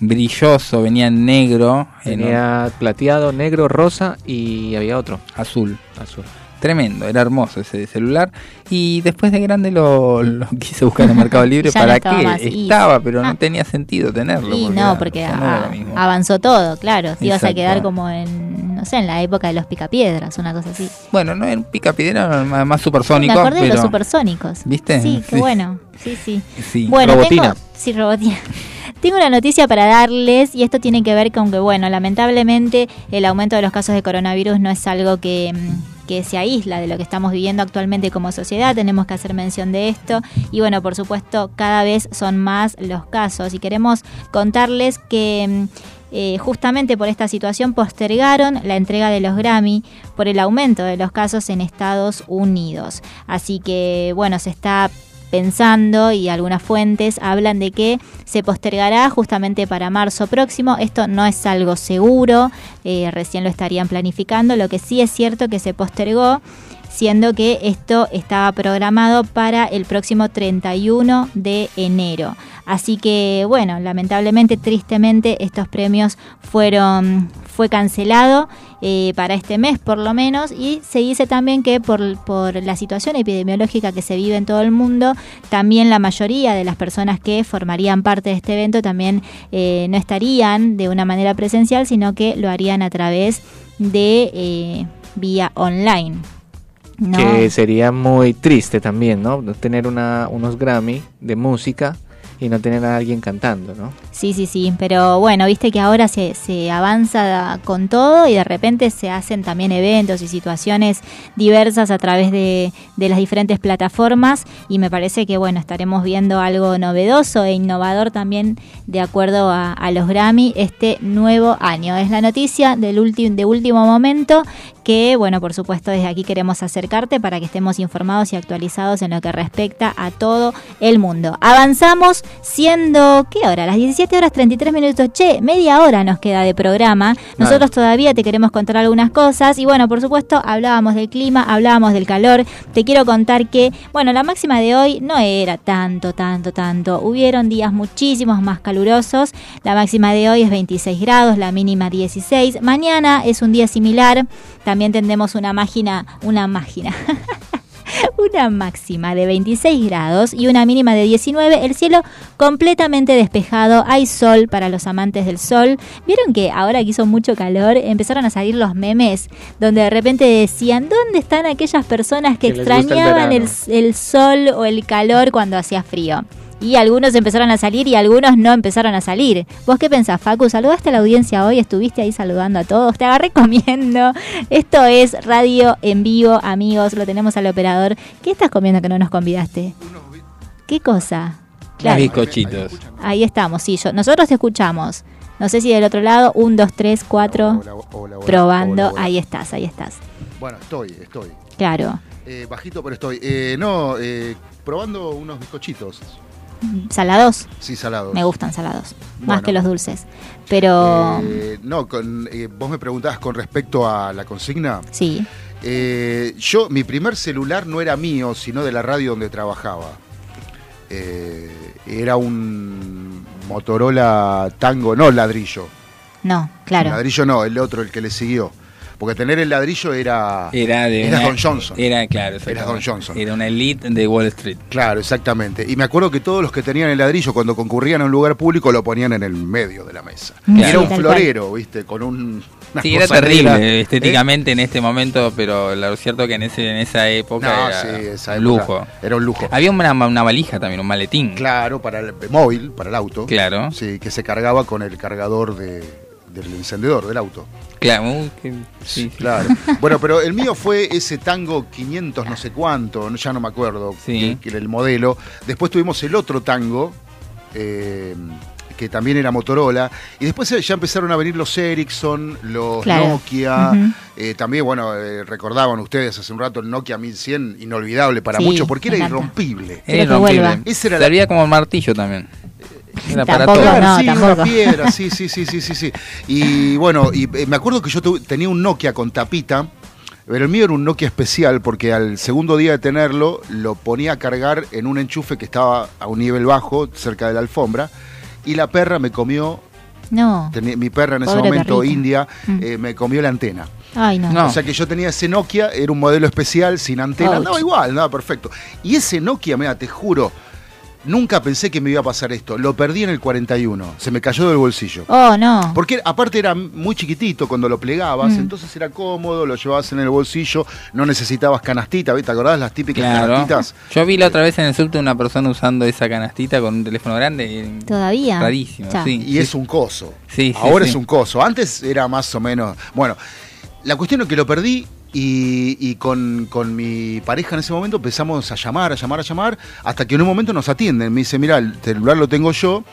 brilloso, venía en negro, en Tenía plateado, negro, rosa y había otro. azul. Azul. Tremendo, era hermoso ese celular. Y después de grande lo, lo quise buscar en Mercado Libre. No ¿Para estaba qué? más. Y- Estaba, pero Ah. no tenía sentido tenerlo. Y porque no, porque no avanzó todo, claro. Te ibas a quedar como en, no sé, en la época de los picapiedras, una cosa así. Bueno, no era un picapiedra más, más supersónico. Me acordé de los supersónicos. ¿Viste? Sí, qué Sí. bueno. Sí, sí. Sí. Bueno, Robotina. tengo, sí, robotina. Tengo una noticia para darles y esto tiene que ver con que, bueno, lamentablemente el aumento de los casos de coronavirus no es algo que, mm, que se aísla de lo que estamos viviendo actualmente como sociedad, tenemos que hacer mención de esto y bueno, por supuesto, cada vez son más los casos y queremos contarles que... mm, eh, justamente por esta situación postergaron la entrega de los Grammy por el aumento de los casos en Estados Unidos. Así que bueno, se está pensando y algunas fuentes hablan de que se postergará justamente para marzo próximo. Esto no es algo seguro, eh, recién lo estarían planificando. Lo que sí es cierto que se postergó siendo que esto estaba programado para el próximo 31 de enero. Así que bueno, lamentablemente, tristemente, estos premios fueron fue cancelado eh, para este mes por lo menos y se dice también que por, por la situación epidemiológica que se vive en todo el mundo, también la mayoría de las personas que formarían parte de este evento también eh, no estarían de una manera presencial, sino que lo harían a través de eh, vía online. ¿No? Que sería muy triste también, ¿no? No Tener una, unos Grammy de música y no tener a alguien cantando, ¿no? Sí, sí, sí, pero bueno, viste que ahora se, se avanza con todo y de repente se hacen también eventos y situaciones diversas a través de, de las diferentes plataformas y me parece que bueno, estaremos viendo algo novedoso e innovador también de acuerdo a, a los Grammy este nuevo año. Es la noticia del último de último momento que bueno, por supuesto desde aquí queremos acercarte para que estemos informados y actualizados en lo que respecta a todo el mundo. Avanzamos siendo, ¿qué hora? Las 17 horas 33 minutos. Che, media hora nos queda de programa. Nosotros todavía te queremos contar algunas cosas y bueno, por supuesto hablábamos del clima, hablábamos del calor. Te quiero contar que, bueno, la máxima de hoy no era tanto, tanto, tanto. Hubieron días muchísimos más calurosos. La máxima de hoy es 26 grados, la mínima 16. Mañana es un día similar. También tendremos una máquina, una máquina. una máxima de 26 grados y una mínima de 19. El cielo completamente despejado. Hay sol para los amantes del sol. Vieron que ahora que hizo mucho calor empezaron a salir los memes donde de repente decían, ¿dónde están aquellas personas que, el extrañaban el, el sol o el calor cuando hacía frío? Y algunos empezaron a salir y algunos no empezaron a salir. ¿Vos qué pensás, Facu? ¿Saludaste a la audiencia hoy? ¿Estuviste ahí saludando a todos? Te agarré comiendo. Esto es radio en vivo, amigos. Lo tenemos al operador. ¿Qué estás comiendo que no nos convidaste? ¿Qué cosa? Claro. Bizcochitos. Ahí estamos, sí. Yo, nosotros te escuchamos. No sé si del otro lado, un, dos, tres, cuatro. Hola, hola, hola, probando. hola, hola. Ahí estás, ahí estás. Bueno, estoy, estoy. Claro. Eh, bajito, pero estoy. Eh, no, eh, probando unos bizcochitos. ¿Salados? Sí, salados. Me gustan salados. Más que los dulces. Pero. Eh, no, con, eh, vos me preguntabas con respecto a la consigna. sí. Eh, yo, mi primer celular no era mío, sino de la radio donde trabajaba. Eh, era un Motorola Tango, no ladrillo. No, claro. Ladrillo no, el otro, el que le siguió. Porque tener el ladrillo era. Era de Era una- Don Johnson. Era, claro. Era exactamente. Don Johnson. Era una elite de Wall Street. Claro, exactamente. Y me acuerdo que todos los que tenían el ladrillo, cuando concurrían a un lugar público, lo ponían en el medio de la mesa. Mm, Y era un florero, ¿viste? Con un. Sí, era terrible. ¿Eh? estéticamente en este momento, pero lo cierto que en ese en esa época No, era sí, esa un época lujo. Era un lujo. Había una, una valija también, un maletín. Claro, para el móvil, para el auto. Claro. Sí, que se cargaba con el cargador de, del encendedor del auto. Claro, uh, que- sí. Claro. bueno, pero el mío fue ese tango 500 no sé cuánto, ya no me acuerdo Sí. que, era el modelo. Después tuvimos el otro tango, eh, que también era Motorola. Y después eh, ya empezaron a venir los Ericsson, los Claro. Nokia. Eh, también, bueno, eh, recordaban ustedes hace un rato el Nokia 1100, inolvidable para Sí, muchos, porque era encanta. irrompible. Era irrompible. Esa era la- Servía como martillo también. Era para Tampoco, todo. no, sí, tampoco. una piedra, sí, sí, sí, sí, sí, sí. Y bueno, y eh, me acuerdo que yo tenía un Nokia con tapita, pero el mío era un Nokia especial porque al segundo día de tenerlo lo ponía a cargar en un enchufe que estaba a un nivel bajo, cerca de la alfombra, y la perra me comió, No. tenía- mi perra en ese momento, perrita. India, Mm. eh, me comió la antena. Ay, no. No. O sea que yo tenía ese Nokia, era un modelo especial, sin antena. Ouch. No, igual, nada, perfecto. Y ese Nokia, mira, te juro, nunca pensé que me iba a pasar esto. Lo perdí en el 41, se me cayó del bolsillo. Oh, no. Porque aparte era muy chiquitito cuando lo plegabas, Mm. entonces era cómodo, lo llevabas en el bolsillo, no necesitabas canastita, ¿viste? ¿Te acordás las típicas Claro. canastitas? Yo vi la otra vez en el subte una persona usando esa canastita con un teléfono grande. y- Todavía. Rarísimo, Ya. sí. Y sí. es un coso. Sí, sí, Ahora sí. es un coso. Antes era más o menos. Bueno, la cuestión es que lo perdí y, y con, con mi pareja en ese momento empezamos a llamar, a llamar, a llamar, hasta que en un momento nos atienden. Me dice, mira, el celular lo tengo yo,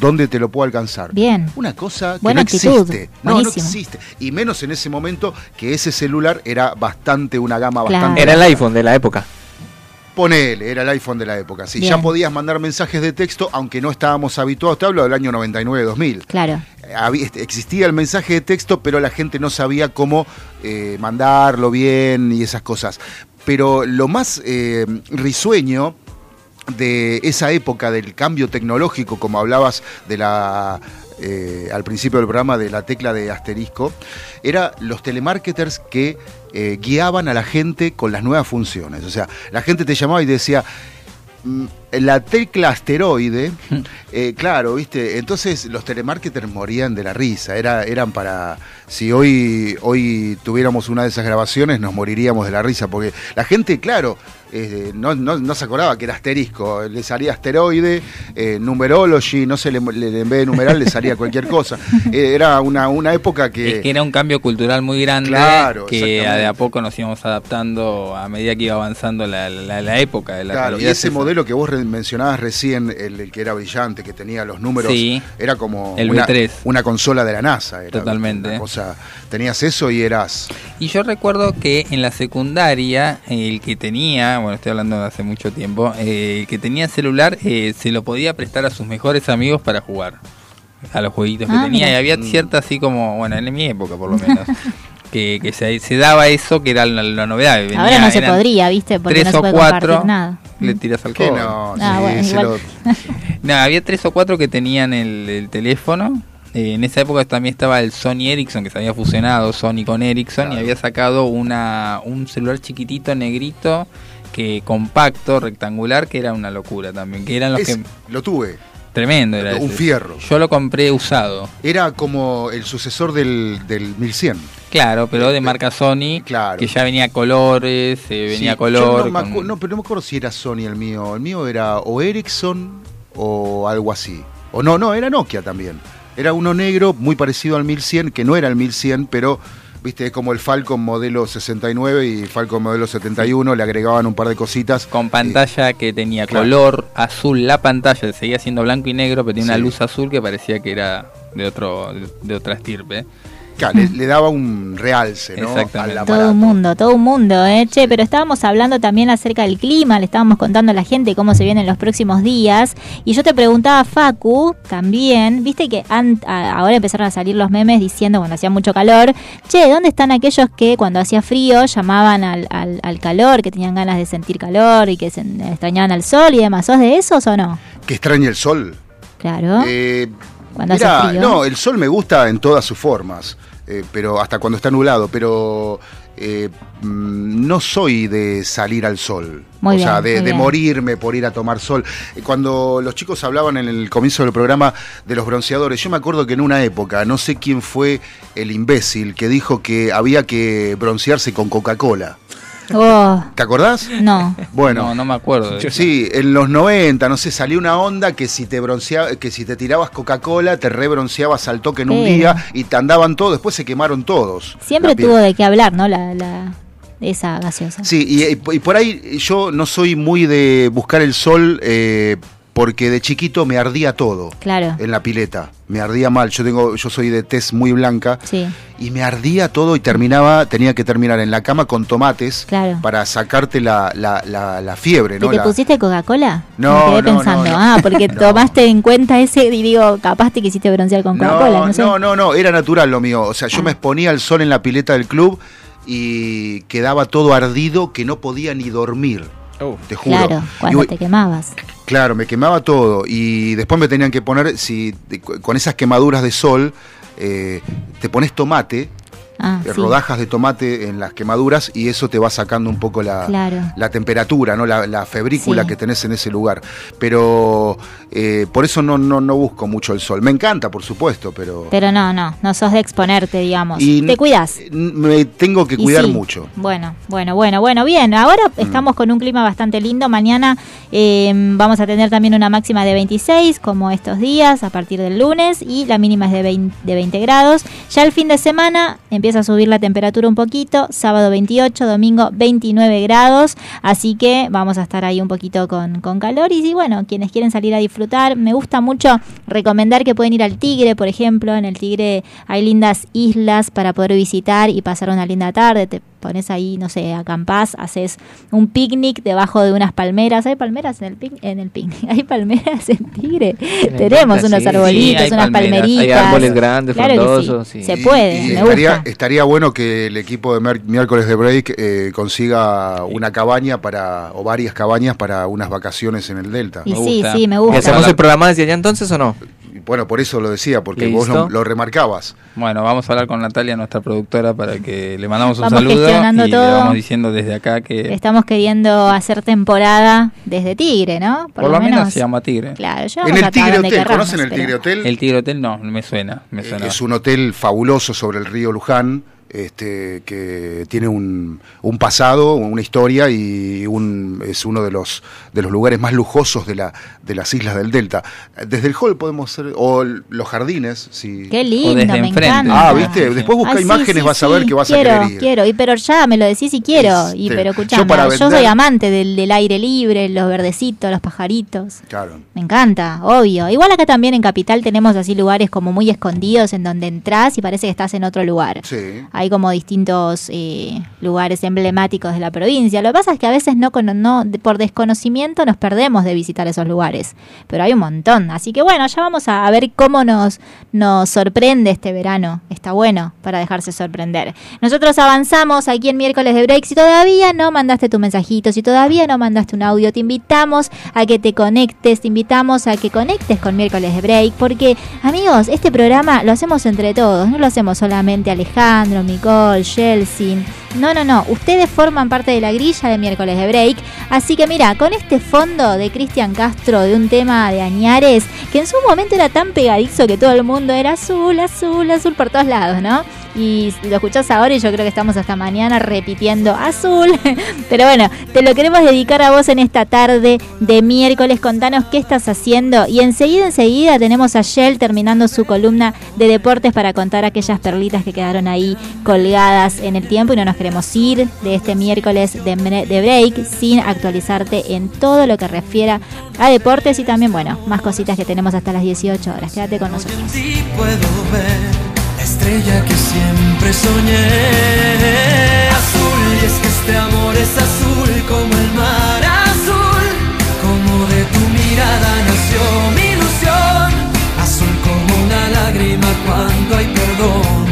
¿dónde te lo puedo alcanzar? Bien. Una cosa que Buena no actitud. existe. No, no existe. Y menos en ese momento que ese celular era bastante, una gama Claro. bastante. Era el iPhone de la época. Ponele, era el iPhone de la época. Sí, Bien. ya podías mandar mensajes de texto, aunque no estábamos habituados. Te hablo del año 99-2000 Claro. había- este, existía el mensaje de texto, pero la gente no sabía cómo eh, mandarlo bien y esas cosas. Pero lo más eh, risueño de esa época del cambio tecnológico, como hablabas de la eh, al principio del programa de la tecla de asterisco, era los telemarketers que eh, guiaban a la gente con las nuevas funciones. O sea, la gente te llamaba y decía, mm, la tecla asteroide, eh, claro, viste, entonces los telemarketers morían de la risa, era, eran para, si hoy, hoy tuviéramos una de esas grabaciones nos moriríamos de la risa, porque la gente, claro, eh, no, no- no se acordaba que era asterisco, le salía asteroide, eh, numerology, no sé, le, le- en vez de numeral le salía cualquier cosa. Eh, era una, una época que... Es que era un cambio cultural muy grande Claro, que exactamente. de a poco nos íbamos adaptando a medida que iba avanzando la, la- la época de la Claro, y ese modelo que vos mencionabas recién, el, el que era brillante, que tenía los números, Sí. era como El una, B3. una consola de la NASA. Era Totalmente. una cosa, tenías eso y eras... Y yo recuerdo que en la secundaria, el que tenía, bueno, estoy hablando de hace mucho tiempo, eh, que tenía celular eh, se lo podía prestar a sus mejores amigos para jugar a los jueguitos que Ah, tenía. mira. Y había cierta así como, bueno, en mi época por lo menos, que, que se, se daba eso que era la, la novedad. Venía- Ahora no se podría, ¿viste? Porque tres no se o puede cuatro, compartir nada. le tiras al Que codo. no, Ah, sí, bueno, se igual. lo- No, había tres o cuatro que tenían el, el teléfono. Eh, en esa época también estaba el Sony Ericsson, que se había fusionado Sony con Ericsson y había sacado una, un celular chiquitito, negrito, que compacto, rectangular, que era una locura también, que eran los Es- que Lo tuve. tremendo era Un ese. fierro. Yo lo compré usado. Era como el sucesor del, del 1100. Claro, pero de marca Sony, Claro. que ya venía colores, eh, venía Sí, color. no, con- no, pero no me acuerdo si era Sony el mío. El mío era o Ericsson o algo así. O no, no, era Nokia también. Era uno negro muy parecido al 1100, que no era el 1100, pero viste, es como el Falcon modelo 69 y Falcon modelo 71, le agregaban un par de cositas. con pantalla que tenía Claro. color azul la pantalla seguía siendo blanco y negro pero tenía una luz azul que parecía que era de otro de, de otra estirpe Claro, le, le daba un realce, ¿no? Exactamente. Al Todo un mundo, todo un mundo, ¿eh? Che, pero estábamos hablando también acerca del clima, le estábamos contando a la gente cómo se vienen los próximos días. Y yo te preguntaba, Facu, también, viste que ahora empezaron a salir los memes diciendo cuando hacía mucho calor, che, ¿dónde están aquellos que cuando hacía frío llamaban al, al- al calor, que tenían ganas de sentir calor y que se extrañaban al sol y demás? ¿Sos de esos o no? Que extraña el sol. Claro. Eh, Cuando mirá, hace frío. no, el sol me gusta en todas sus formas, eh, pero hasta cuando está nublado, pero eh, mm, no soy de salir al sol. Muy o sea, de, de morirme por ir a tomar sol. Cuando los chicos hablaban en el comienzo del programa de los bronceadores, yo me acuerdo que en una época, no sé quién fue el imbécil que dijo que había que broncearse con Coca-Cola. Oh, ¿Te acordás? no. Bueno, no no me acuerdo de eso. Sí, en los 90, no sé, salió una onda que si te bronceaba, que si te tirabas Coca-Cola, te rebronceabas al toque en un Sí. día y te andaban todos, después se quemaron todos. Siempre tuvo de qué hablar, ¿no? La, la, esa gaseosa. Sí, y, y por ahí yo no soy muy de buscar el sol eh, porque de chiquito me ardía todo Claro. en la pileta. Me ardía mal. Yo tengo, yo soy de tez muy blanca Sí, y me ardía todo y terminaba, tenía que terminar en la cama con tomates claro. para sacarte la, la, la, la fiebre, ¿Y ¿no? te La- pusiste Coca-Cola? No, Me quedé no, pensando. no, no. Ah, porque No. tomaste en cuenta ese y digo, capaz te quisiste broncear con Coca-Cola, no, No, sé. no, no, no, era natural lo mío. O sea, yo Ah. me exponía al sol en la pileta del club y quedaba todo ardido que no podía ni dormir. Te juro. Claro, Y cuando te quemabas. Claro, me quemaba todo. Y después me tenían que poner, si con esas quemaduras de sol, eh, te pones tomate, Ah, eh, sí. rodajas de tomate en las quemaduras y eso te va sacando un poco la, Claro. la temperatura, ¿no? la, la febrícula Sí. que tenés en ese lugar. Pero eh, por eso no, no, no busco mucho el sol. Me encanta, por supuesto, pero... Pero no, no, no sos de exponerte, digamos. Y- te cuidas. Me tengo que cuidar sí. mucho. Bueno, bueno, bueno, bueno, bien. Ahora Mm. estamos con un clima bastante lindo. Mañana eh, vamos a tener también una máxima de 26, como estos días, a partir del lunes, y la mínima es de 20, de 20 grados. Ya el fin de semana empieza a subir la temperatura un poquito. Sábado 28, domingo 29 grados. Así que vamos a estar ahí un poquito con, con calor. Y sí, bueno, quienes quieren salir a disfrutar, me gusta mucho recomendar que pueden ir al Tigre, por ejemplo. En el Tigre hay lindas islas para poder visitar y pasar una linda tarde. Te pones ahí, no sé, acampás, haces un picnic debajo de unas palmeras. ¿Hay palmeras en el, pic- en el picnic? ¿Hay palmeras en Tigre? Tenemos unos sí. arbolitos, Sí, unas palmeras. palmeritas. Hay árboles grandes, Claro que frondosos, sí. sí. Se puede, y me estaría, gusta. estaría bueno que el equipo de miércoles de break eh, consiga una cabaña para o varias cabañas para unas vacaciones en el Delta. Y Me sí, gusta. sí, me ¿Y gusta. hacemos el programa desde allá entonces o no? Bueno, por eso lo decía, porque vos Listo. lo, lo remarcabas. bueno vamos a hablar con Natalia nuestra productora para que le mandamos un Vamos saludo y gestionando le todo. vamos diciendo desde acá que Estamos queriendo hacer temporada desde Tigre, ¿no? por, lo menos, se llama Tigre Claro, En llevamos el Tigre Hotel, querramos, ¿conocen el pero- Tigre Hotel? el Tigre Hotel no me suena me Eh, suena Es un hotel fabuloso sobre el río Luján, este, que tiene un, un pasado, una historia y un, es uno de los, de los lugares más lujosos de, la, de las islas del Delta. Desde el hall podemos hacer, o los jardines, si... Qué lindo, desde me enfrente. encanta. Ah, ¿viste? Después busca Ah, imágenes, sí, vas a ver sí, que vas quiero, a querer ir. Quiero, y pero ya me lo decís y quiero. Y sí. pero Yo escuchame, para yo, soy amante del, del aire libre, los verdecitos, los pajaritos. Claro. Me encanta, obvio. Igual acá también en Capital tenemos así lugares como muy escondidos en donde entras y parece que estás en otro lugar. Sí. Hay como distintos eh, lugares emblemáticos de la provincia. Lo que pasa es que a veces no, por desconocimiento nos perdemos de visitar esos lugares. Pero hay un montón. Así que bueno, ya vamos a, a ver cómo nos, nos sorprende este verano. Está bueno para dejarse sorprender. Nosotros avanzamos aquí en miércoles de break. Si todavía no mandaste tu mensajito, si todavía no mandaste un audio, te invitamos a que te conectes, te invitamos a que conectes con miércoles de break. Porque, amigos, este programa lo hacemos entre todos. No lo hacemos solamente Alejandro, Nicole, Chelsea No, no, no. Ustedes forman parte de la grilla de miércoles de break. Así que mira, con este fondo de Cristian Castro de un tema de Añares, que en su momento era tan pegadizo que todo el mundo era azul, azul, azul por todos lados, ¿no? Y lo escuchás ahora y yo creo que estamos hasta mañana repitiendo azul. Pero bueno, te lo queremos dedicar a vos en esta tarde de miércoles. Contanos qué estás haciendo. Y enseguida, enseguida tenemos a Shell terminando su columna de deportes para contar aquellas perlitas que quedaron ahí colgadas en el tiempo y no nos queremos ir de este miércoles de, de break sin actualizarte en todo lo que refiera a deportes y también, bueno, más cositas que tenemos hasta las 18 horas. Quédate con nosotros. Sí puedo ver la estrella que siempre soñé. Azul, y es que este amor es azul como el mar azul. Como de tu mirada nació mi ilusión. Azul como una lágrima cuando hay perdón.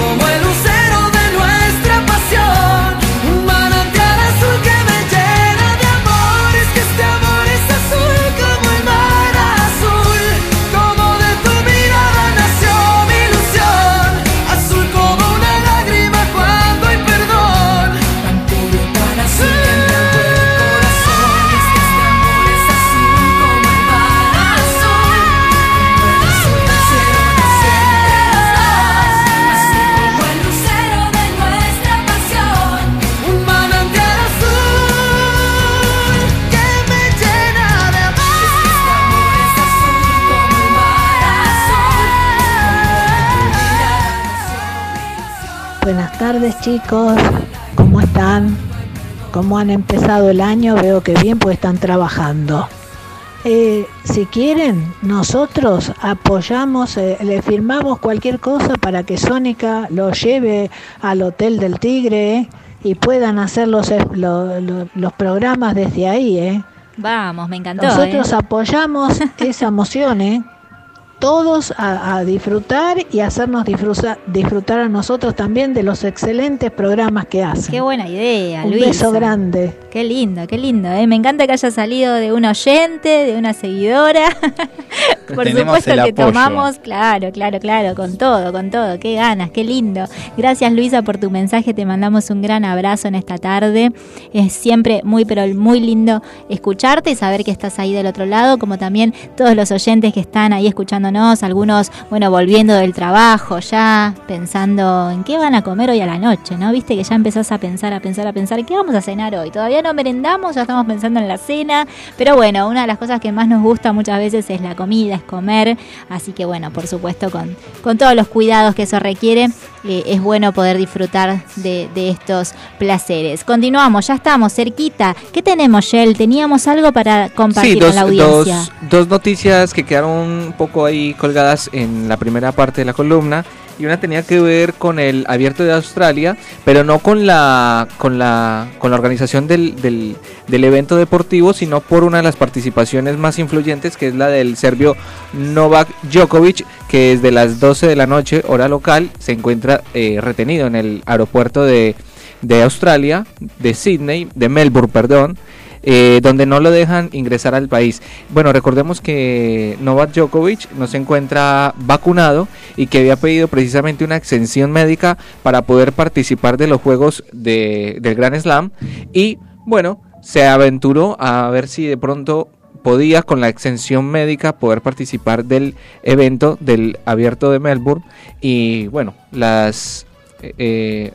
Buenas tardes chicos, ¿cómo están? ¿Cómo han empezado el año? Veo que bien, pues están trabajando. Eh, si quieren, nosotros apoyamos, eh, le firmamos cualquier cosa para que Sónica lo lleve al Hotel del Tigre eh, y puedan hacer los, eh, lo- lo- los programas desde ahí. ¿eh? Vamos, me encantó. Nosotros apoyamos esa emoción, ¿eh? Todos a, a disfrutar y hacernos disfrutar, disfrutar a nosotros también de los excelentes programas que hacen. Qué buena idea, Un Luisa. beso grande. Qué lindo, qué lindo. ¿eh? Me encanta que haya salido de un oyente, de una seguidora. Por Tenemos supuesto el que apoyo. tomamos, claro, claro, claro, con todo, con todo. Qué ganas, qué lindo. Gracias Luisa por tu mensaje, te mandamos un gran abrazo en esta tarde. Es siempre muy, pero muy lindo escucharte y saber que estás ahí del otro lado, como también todos los oyentes que están ahí algunos, bueno, volviendo del trabajo ya, pensando en qué van a comer hoy a la noche, ¿no? Viste que ya empezás a pensar, a pensar, a pensar, ¿qué vamos a cenar hoy? Todavía no merendamos, ya estamos pensando en la cena, pero bueno, una de las cosas que más nos gusta muchas veces es la comida, es comer. Así que bueno, por supuesto, con, con todos los cuidados que eso requiere, eh, es bueno poder disfrutar de, de estos placeres. Continuamos, ya estamos cerquita. ¿Qué tenemos, Shell? Teníamos algo para compartir Sí, con la audiencia. dos, dos noticias que quedaron un poco ahí colgadas en la primera parte de la columna y una tenía que ver con el abierto de Australia, pero no con la con la con la organización del, del, evento deportivo, sino por una de las participaciones más influyentes que es la del serbio Novak Djokovic, que desde las 12 de la noche hora local se encuentra eh, retenido en el aeropuerto de de Australia, de Sydney, de Melbourne, perdón, eh, donde no lo dejan ingresar al país. Bueno, recordemos que Novak Djokovic no se encuentra vacunado y que había pedido precisamente una exención médica para poder participar de los juegos de, del Grand Slam y bueno, se aventuró a ver si de pronto podía con la exención médica poder participar del evento del abierto de Melbourne y bueno, las eh,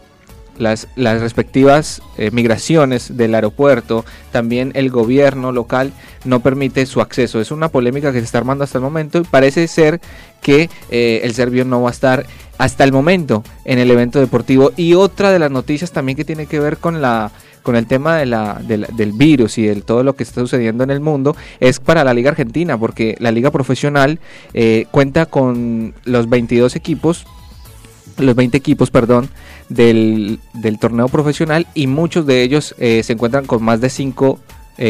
las, las respectivas eh, migraciones del aeropuerto, también el gobierno local no permite su acceso. Es una polémica que se está armando hasta el momento y parece ser que eh, el serbio no va a estar hasta el momento en el evento deportivo. Y otra de las noticias también que tiene que ver con la con el tema de la, de la- del virus y de todo lo que está sucediendo en el mundo es para la Liga Argentina, porque la Liga Profesional eh, cuenta con los 22 equipos los 20 equipos, perdón, del, torneo profesional y muchos de ellos eh, se encuentran con más de 5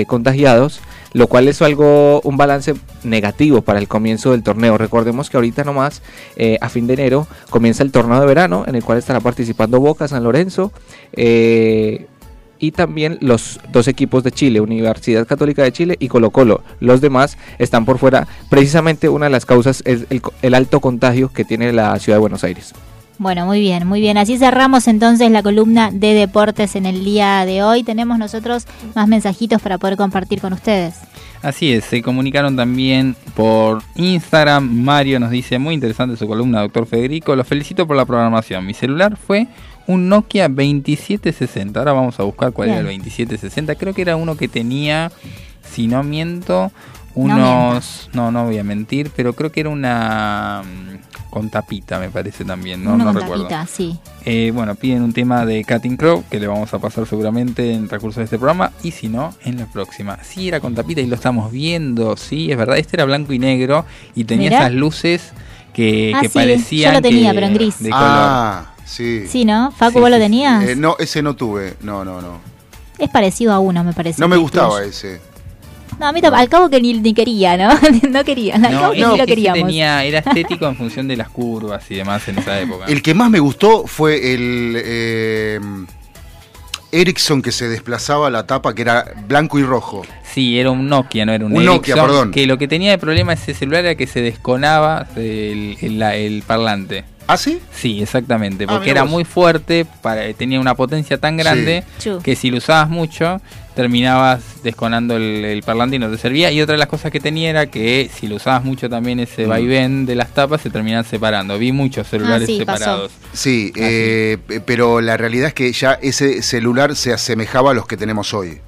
contagiados, lo cual es algo, un balance negativo para el comienzo del torneo. Recordemos que ahorita nomás, eh, a fin de enero, comienza el torneo de verano, en el cual estará participando Boca, San Lorenzo, eh, y también los dos equipos de Chile, Universidad Católica de Chile y Colo Colo. Los demás están por fuera. Precisamente una de las causas es el, el alto contagio que tiene la ciudad de Buenos Aires. Bueno, muy bien, muy bien. Así cerramos entonces la columna de deportes en el día de hoy. Tenemos nosotros más mensajitos para poder compartir con ustedes. Así es, se comunicaron también por Instagram. Mario nos dice, muy interesante su columna, doctor Federico. Los felicito por la programación. Mi celular fue un Nokia 2760. Ahora vamos a buscar cuál era el Bien. 2760. Creo que era uno que tenía, si no miento, unos... No, no, voy a mentir, pero creo que era una... mm, Con tapita, me parece también. No, Uno no con recuerdo. tapita, sí. Eh, bueno, piden un tema de Cutting Crow que le vamos a pasar seguramente en el transcurso de este programa y si no, en la próxima. Sí, era con tapita y lo estamos viendo, sí, es verdad. Este era blanco y negro y tenía Mirá. esas luces que, Ah, que sí, parecían yo lo tenía, que- pero en gris. de color. Ah, sí. Sí, ¿no? Facu, ¿vos lo tenías? Eh, no, ese no tuve. No, no, no. Es parecido a uno, me parece. No me gustaba tuyo. ese. No, a mí al cabo que ni, ni quería, ¿no? no quería, al No, cabo que ese- ni lo queríamos. tenía, era estético en función de las curvas y demás en esa época. El que más me gustó fue el eh, Ericsson que se desplazaba la tapa, que era blanco y rojo. Sí, era un Nokia, no era un, Un Nokia, Ericsson, perdón. Que lo que tenía de problema ese celular era que se desconaba el, el- la- el parlante. ¿Ah, sí? Sí, exactamente, Ah, porque era vos. muy fuerte, para, tenía una potencia tan grande Sí. Que si lo usabas mucho terminabas desconando el, el parlante y no te servía. Y otra de las cosas que tenía era que si lo usabas mucho también ese Mm. vaivén de las tapas se terminaban separando. Vi muchos celulares sí, pasó. separados. Sí, eh, pero la realidad es que ya ese celular se asemejaba a los que tenemos hoy.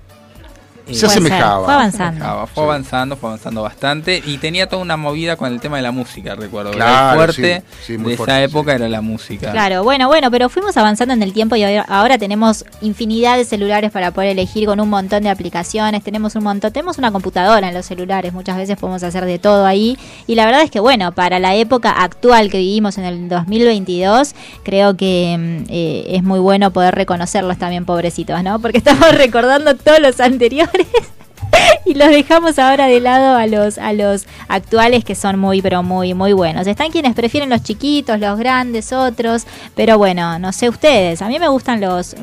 Se asemejaba. Fue avanzando. Asemejaba, Fue avanzando, fue avanzando bastante y tenía toda una movida con el tema de la música, recuerdo. Claro, fuerte sí, sí, muy de fuerte, esa época era la música. Claro, bueno, bueno, pero fuimos avanzando en el tiempo y ahora- ahora tenemos infinidad de celulares para poder elegir con un montón de aplicaciones, tenemos un montón, tenemos una computadora en los celulares, muchas veces podemos hacer de todo ahí y la verdad es que bueno, para la época actual que vivimos en el 2022, creo que mm, eh, es muy bueno poder reconocerlos también, pobrecitos, ¿no? Porque estamos recordando todos los anteriores. y los dejamos ahora de lado a los a los actuales que son muy pero muy muy buenos. Están quienes prefieren los chiquitos, los grandes, otros, pero bueno, no sé ustedes. A mí me gustan los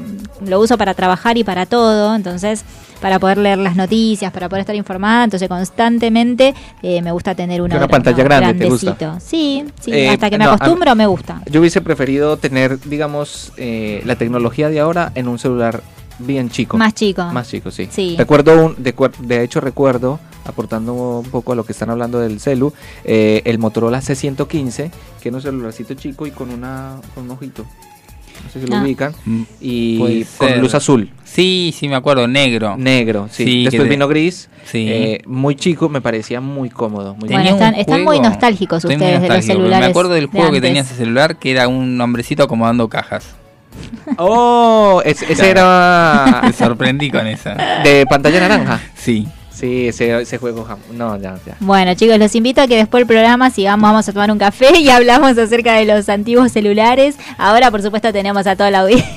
lo uso para trabajar y para todo, entonces para poder leer las noticias, para poder estar informada, entonces constantemente eh, me gusta tener Una gra- pantalla grande, ¿te gusta? Sí, sí, Eh, hasta que me no, acostumbro me gusta. Yo hubiese preferido tener, digamos, eh, la tecnología de ahora en un celular bien chico. Más chico. Más chico, sí. Sí. Recuerdo, un, de, de hecho recuerdo, aportando un poco a lo que están hablando del celu, eh, el Motorola C115, que era un celularcito chico y con, una, con un ojito. no sé si lo Ah. ubican, Mm, y con luz azul. Sí, sí, me acuerdo, negro. Negro, sí. Sí, Después te- vino gris, Sí. eh, muy chico, me parecía muy cómodo. Muy Bueno, están- están muy nostálgicos estoy muy ustedes de los celulares Me acuerdo del de juego que tenía ese celular que era un hombrecito acomodando cajas. Oh, es- ese Claro. era Me sorprendí con esa. de pantalla naranja. Sí. Sí, ese, ese juego, jam- no, ya, ya. Bueno, chicos, los invito a que después del programa sigamos, vamos a tomar un café y hablamos acerca de los antiguos celulares. Ahora, por supuesto, tenemos a toda la audiencia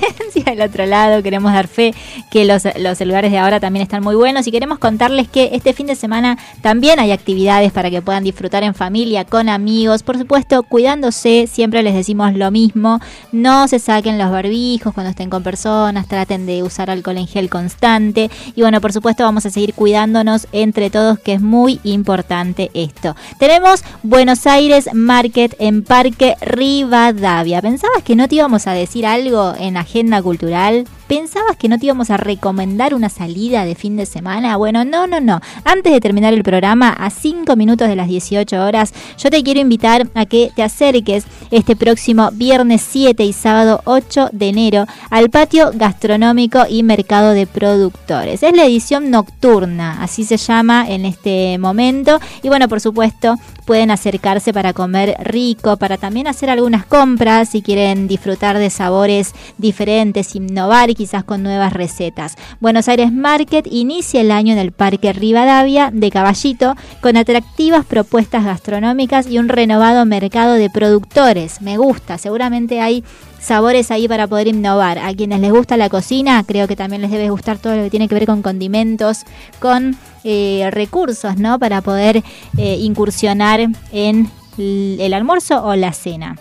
del otro lado. Queremos dar fe que los, los celulares de ahora también están muy buenos y queremos contarles que este fin de semana también hay actividades para que puedan disfrutar en familia, con amigos. Por supuesto, cuidándose, siempre les decimos lo mismo. No se saquen los barbijos cuando estén con personas, traten de usar alcohol en gel constante. Y bueno, por supuesto, vamos a seguir cuidándonos entre todos, que es muy importante esto. Tenemos Buenos Aires Market en Parque Rivadavia. ¿Pensabas que no te íbamos a decir algo en agenda cultural? cultural ¿Pensabas que no te íbamos a recomendar una salida de fin de semana? Bueno, no, no, no. Antes de terminar el programa, a 5 minutos de las 18 horas, yo te quiero invitar a que te acerques este próximo viernes 7 y sábado 8 de enero al patio gastronómico y mercado de productores. Es la edición nocturna, así se llama en este momento. Y bueno, por supuesto, pueden acercarse para comer rico, para también hacer algunas compras si quieren disfrutar de sabores diferentes, innovar quizás con nuevas recetas. Buenos Aires Market inicia el año en el Parque Rivadavia de Caballito con atractivas propuestas gastronómicas y un renovado mercado de productores. Me gusta, seguramente hay sabores ahí para poder innovar. A quienes les gusta la cocina, creo que también les debe gustar todo lo que tiene que ver con condimentos, con eh, recursos, ¿no? Para poder eh, incursionar en el almuerzo o la cena.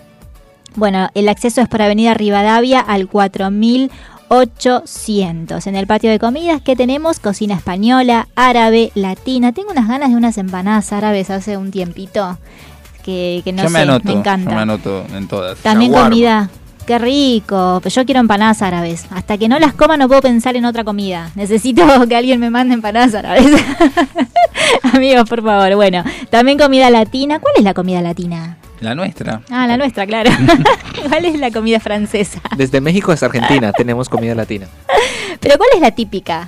Bueno, el acceso es por Avenida Rivadavia al 4800. En el patio de comidas que tenemos cocina española, árabe, latina. Tengo unas ganas de unas empanadas árabes hace un tiempito que, que no yo sé, me anoto, me encanta. yo me anoto en todas. También comida. Qué rico. Pero yo quiero empanadas árabes. Hasta que no las coma no puedo pensar en otra comida. Necesito que alguien me mande empanadas árabes. Amigos, por favor. Bueno, también comida latina. ¿Cuál es la comida latina? La nuestra. Ah, la nuestra, claro. ¿Cuál es la comida francesa? Desde México hasta Argentina tenemos comida latina. Pero ¿cuál es la típica?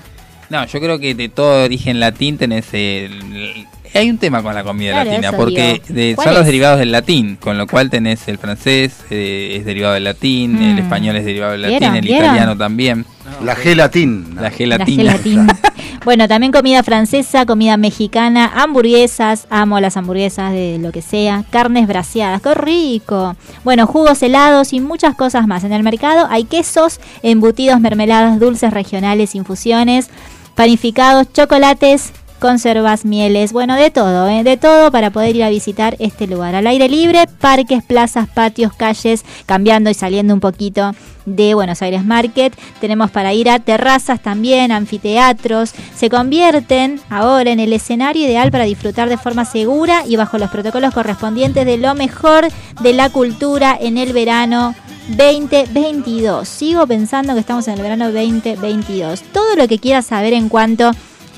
No, yo creo que de todo origen latín tenés el... Hay un tema con la comida Claro, latina, porque de- ¿Cuál son los derivados del latín, con lo cual tenés el francés, eh, es derivado del latín, el Mm. español es derivado del ¿Vieron? latín, el ¿Vieron? italiano también. La gelatín. La La gelatina. bueno, también comida francesa, comida mexicana, hamburguesas, amo las hamburguesas de lo que sea, carnes braseadas, qué rico. Bueno, jugos helados y muchas cosas más. En el mercado hay quesos, embutidos, mermeladas, dulces regionales, infusiones, panificados, chocolates, conservas, mieles, bueno, de todo, ¿eh? de todo para poder ir a visitar este lugar. Al aire libre, parques, plazas, patios, calles, cambiando y saliendo un poquito de Buenos Aires Market. Tenemos para ir a terrazas también, anfiteatros. Se convierten ahora en el escenario ideal para disfrutar de forma segura y bajo los protocolos correspondientes de lo mejor de la cultura en el verano 2022. Sigo pensando que estamos en el verano 2022. Todo lo que quieras saber en cuanto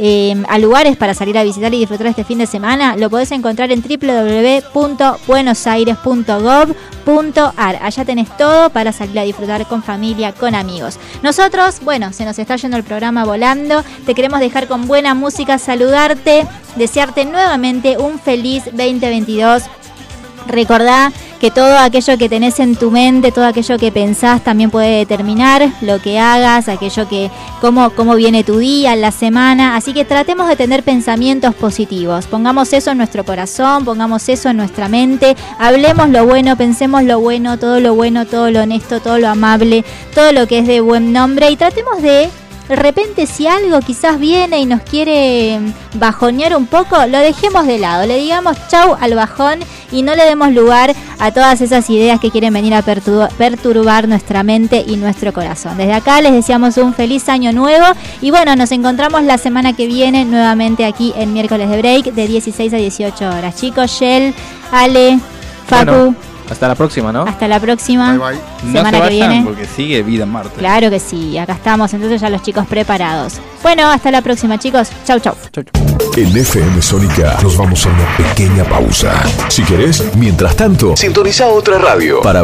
eh, a lugares para salir a visitar y disfrutar este fin de semana, lo podés encontrar en www.buenosaires.gov.ar. Allá tenés todo para salir a disfrutar con familia, con amigos. Nosotros, bueno, se nos está yendo el programa volando. Te queremos dejar con buena música, saludarte, desearte nuevamente un feliz 2022. Recordá que todo aquello que tenés en tu mente, todo aquello que pensás también puede determinar lo que hagas, aquello que cómo cómo viene tu día, la semana, así que tratemos de tener pensamientos positivos. Pongamos eso en nuestro corazón, pongamos eso en nuestra mente, hablemos lo bueno, pensemos lo bueno, todo lo bueno, todo lo honesto, todo lo amable, todo lo que es de buen nombre. Y tratemos de de repente si algo quizás viene y nos quiere bajonear un poco, lo dejemos de lado, le digamos chau al bajón y no le demos lugar a todas esas ideas que quieren venir a perturba- perturbar nuestra mente y nuestro corazón. Desde acá les deseamos un feliz año nuevo y bueno, nos encontramos la semana que viene nuevamente aquí en miércoles de break de 16 a 18 horas. Chicos, Shell, Ale, Facu, Bueno, hasta la próxima, ¿no? hasta la próxima No semana se que vayan viene. porque sigue Vida en Marte. Claro que sí, acá estamos, entonces ya los chicos preparados. Bueno, hasta la próxima chicos, chau chau. En FM Sónica nos vamos a una pequeña pausa. Si querés, mientras tanto, sintoniza otra radio para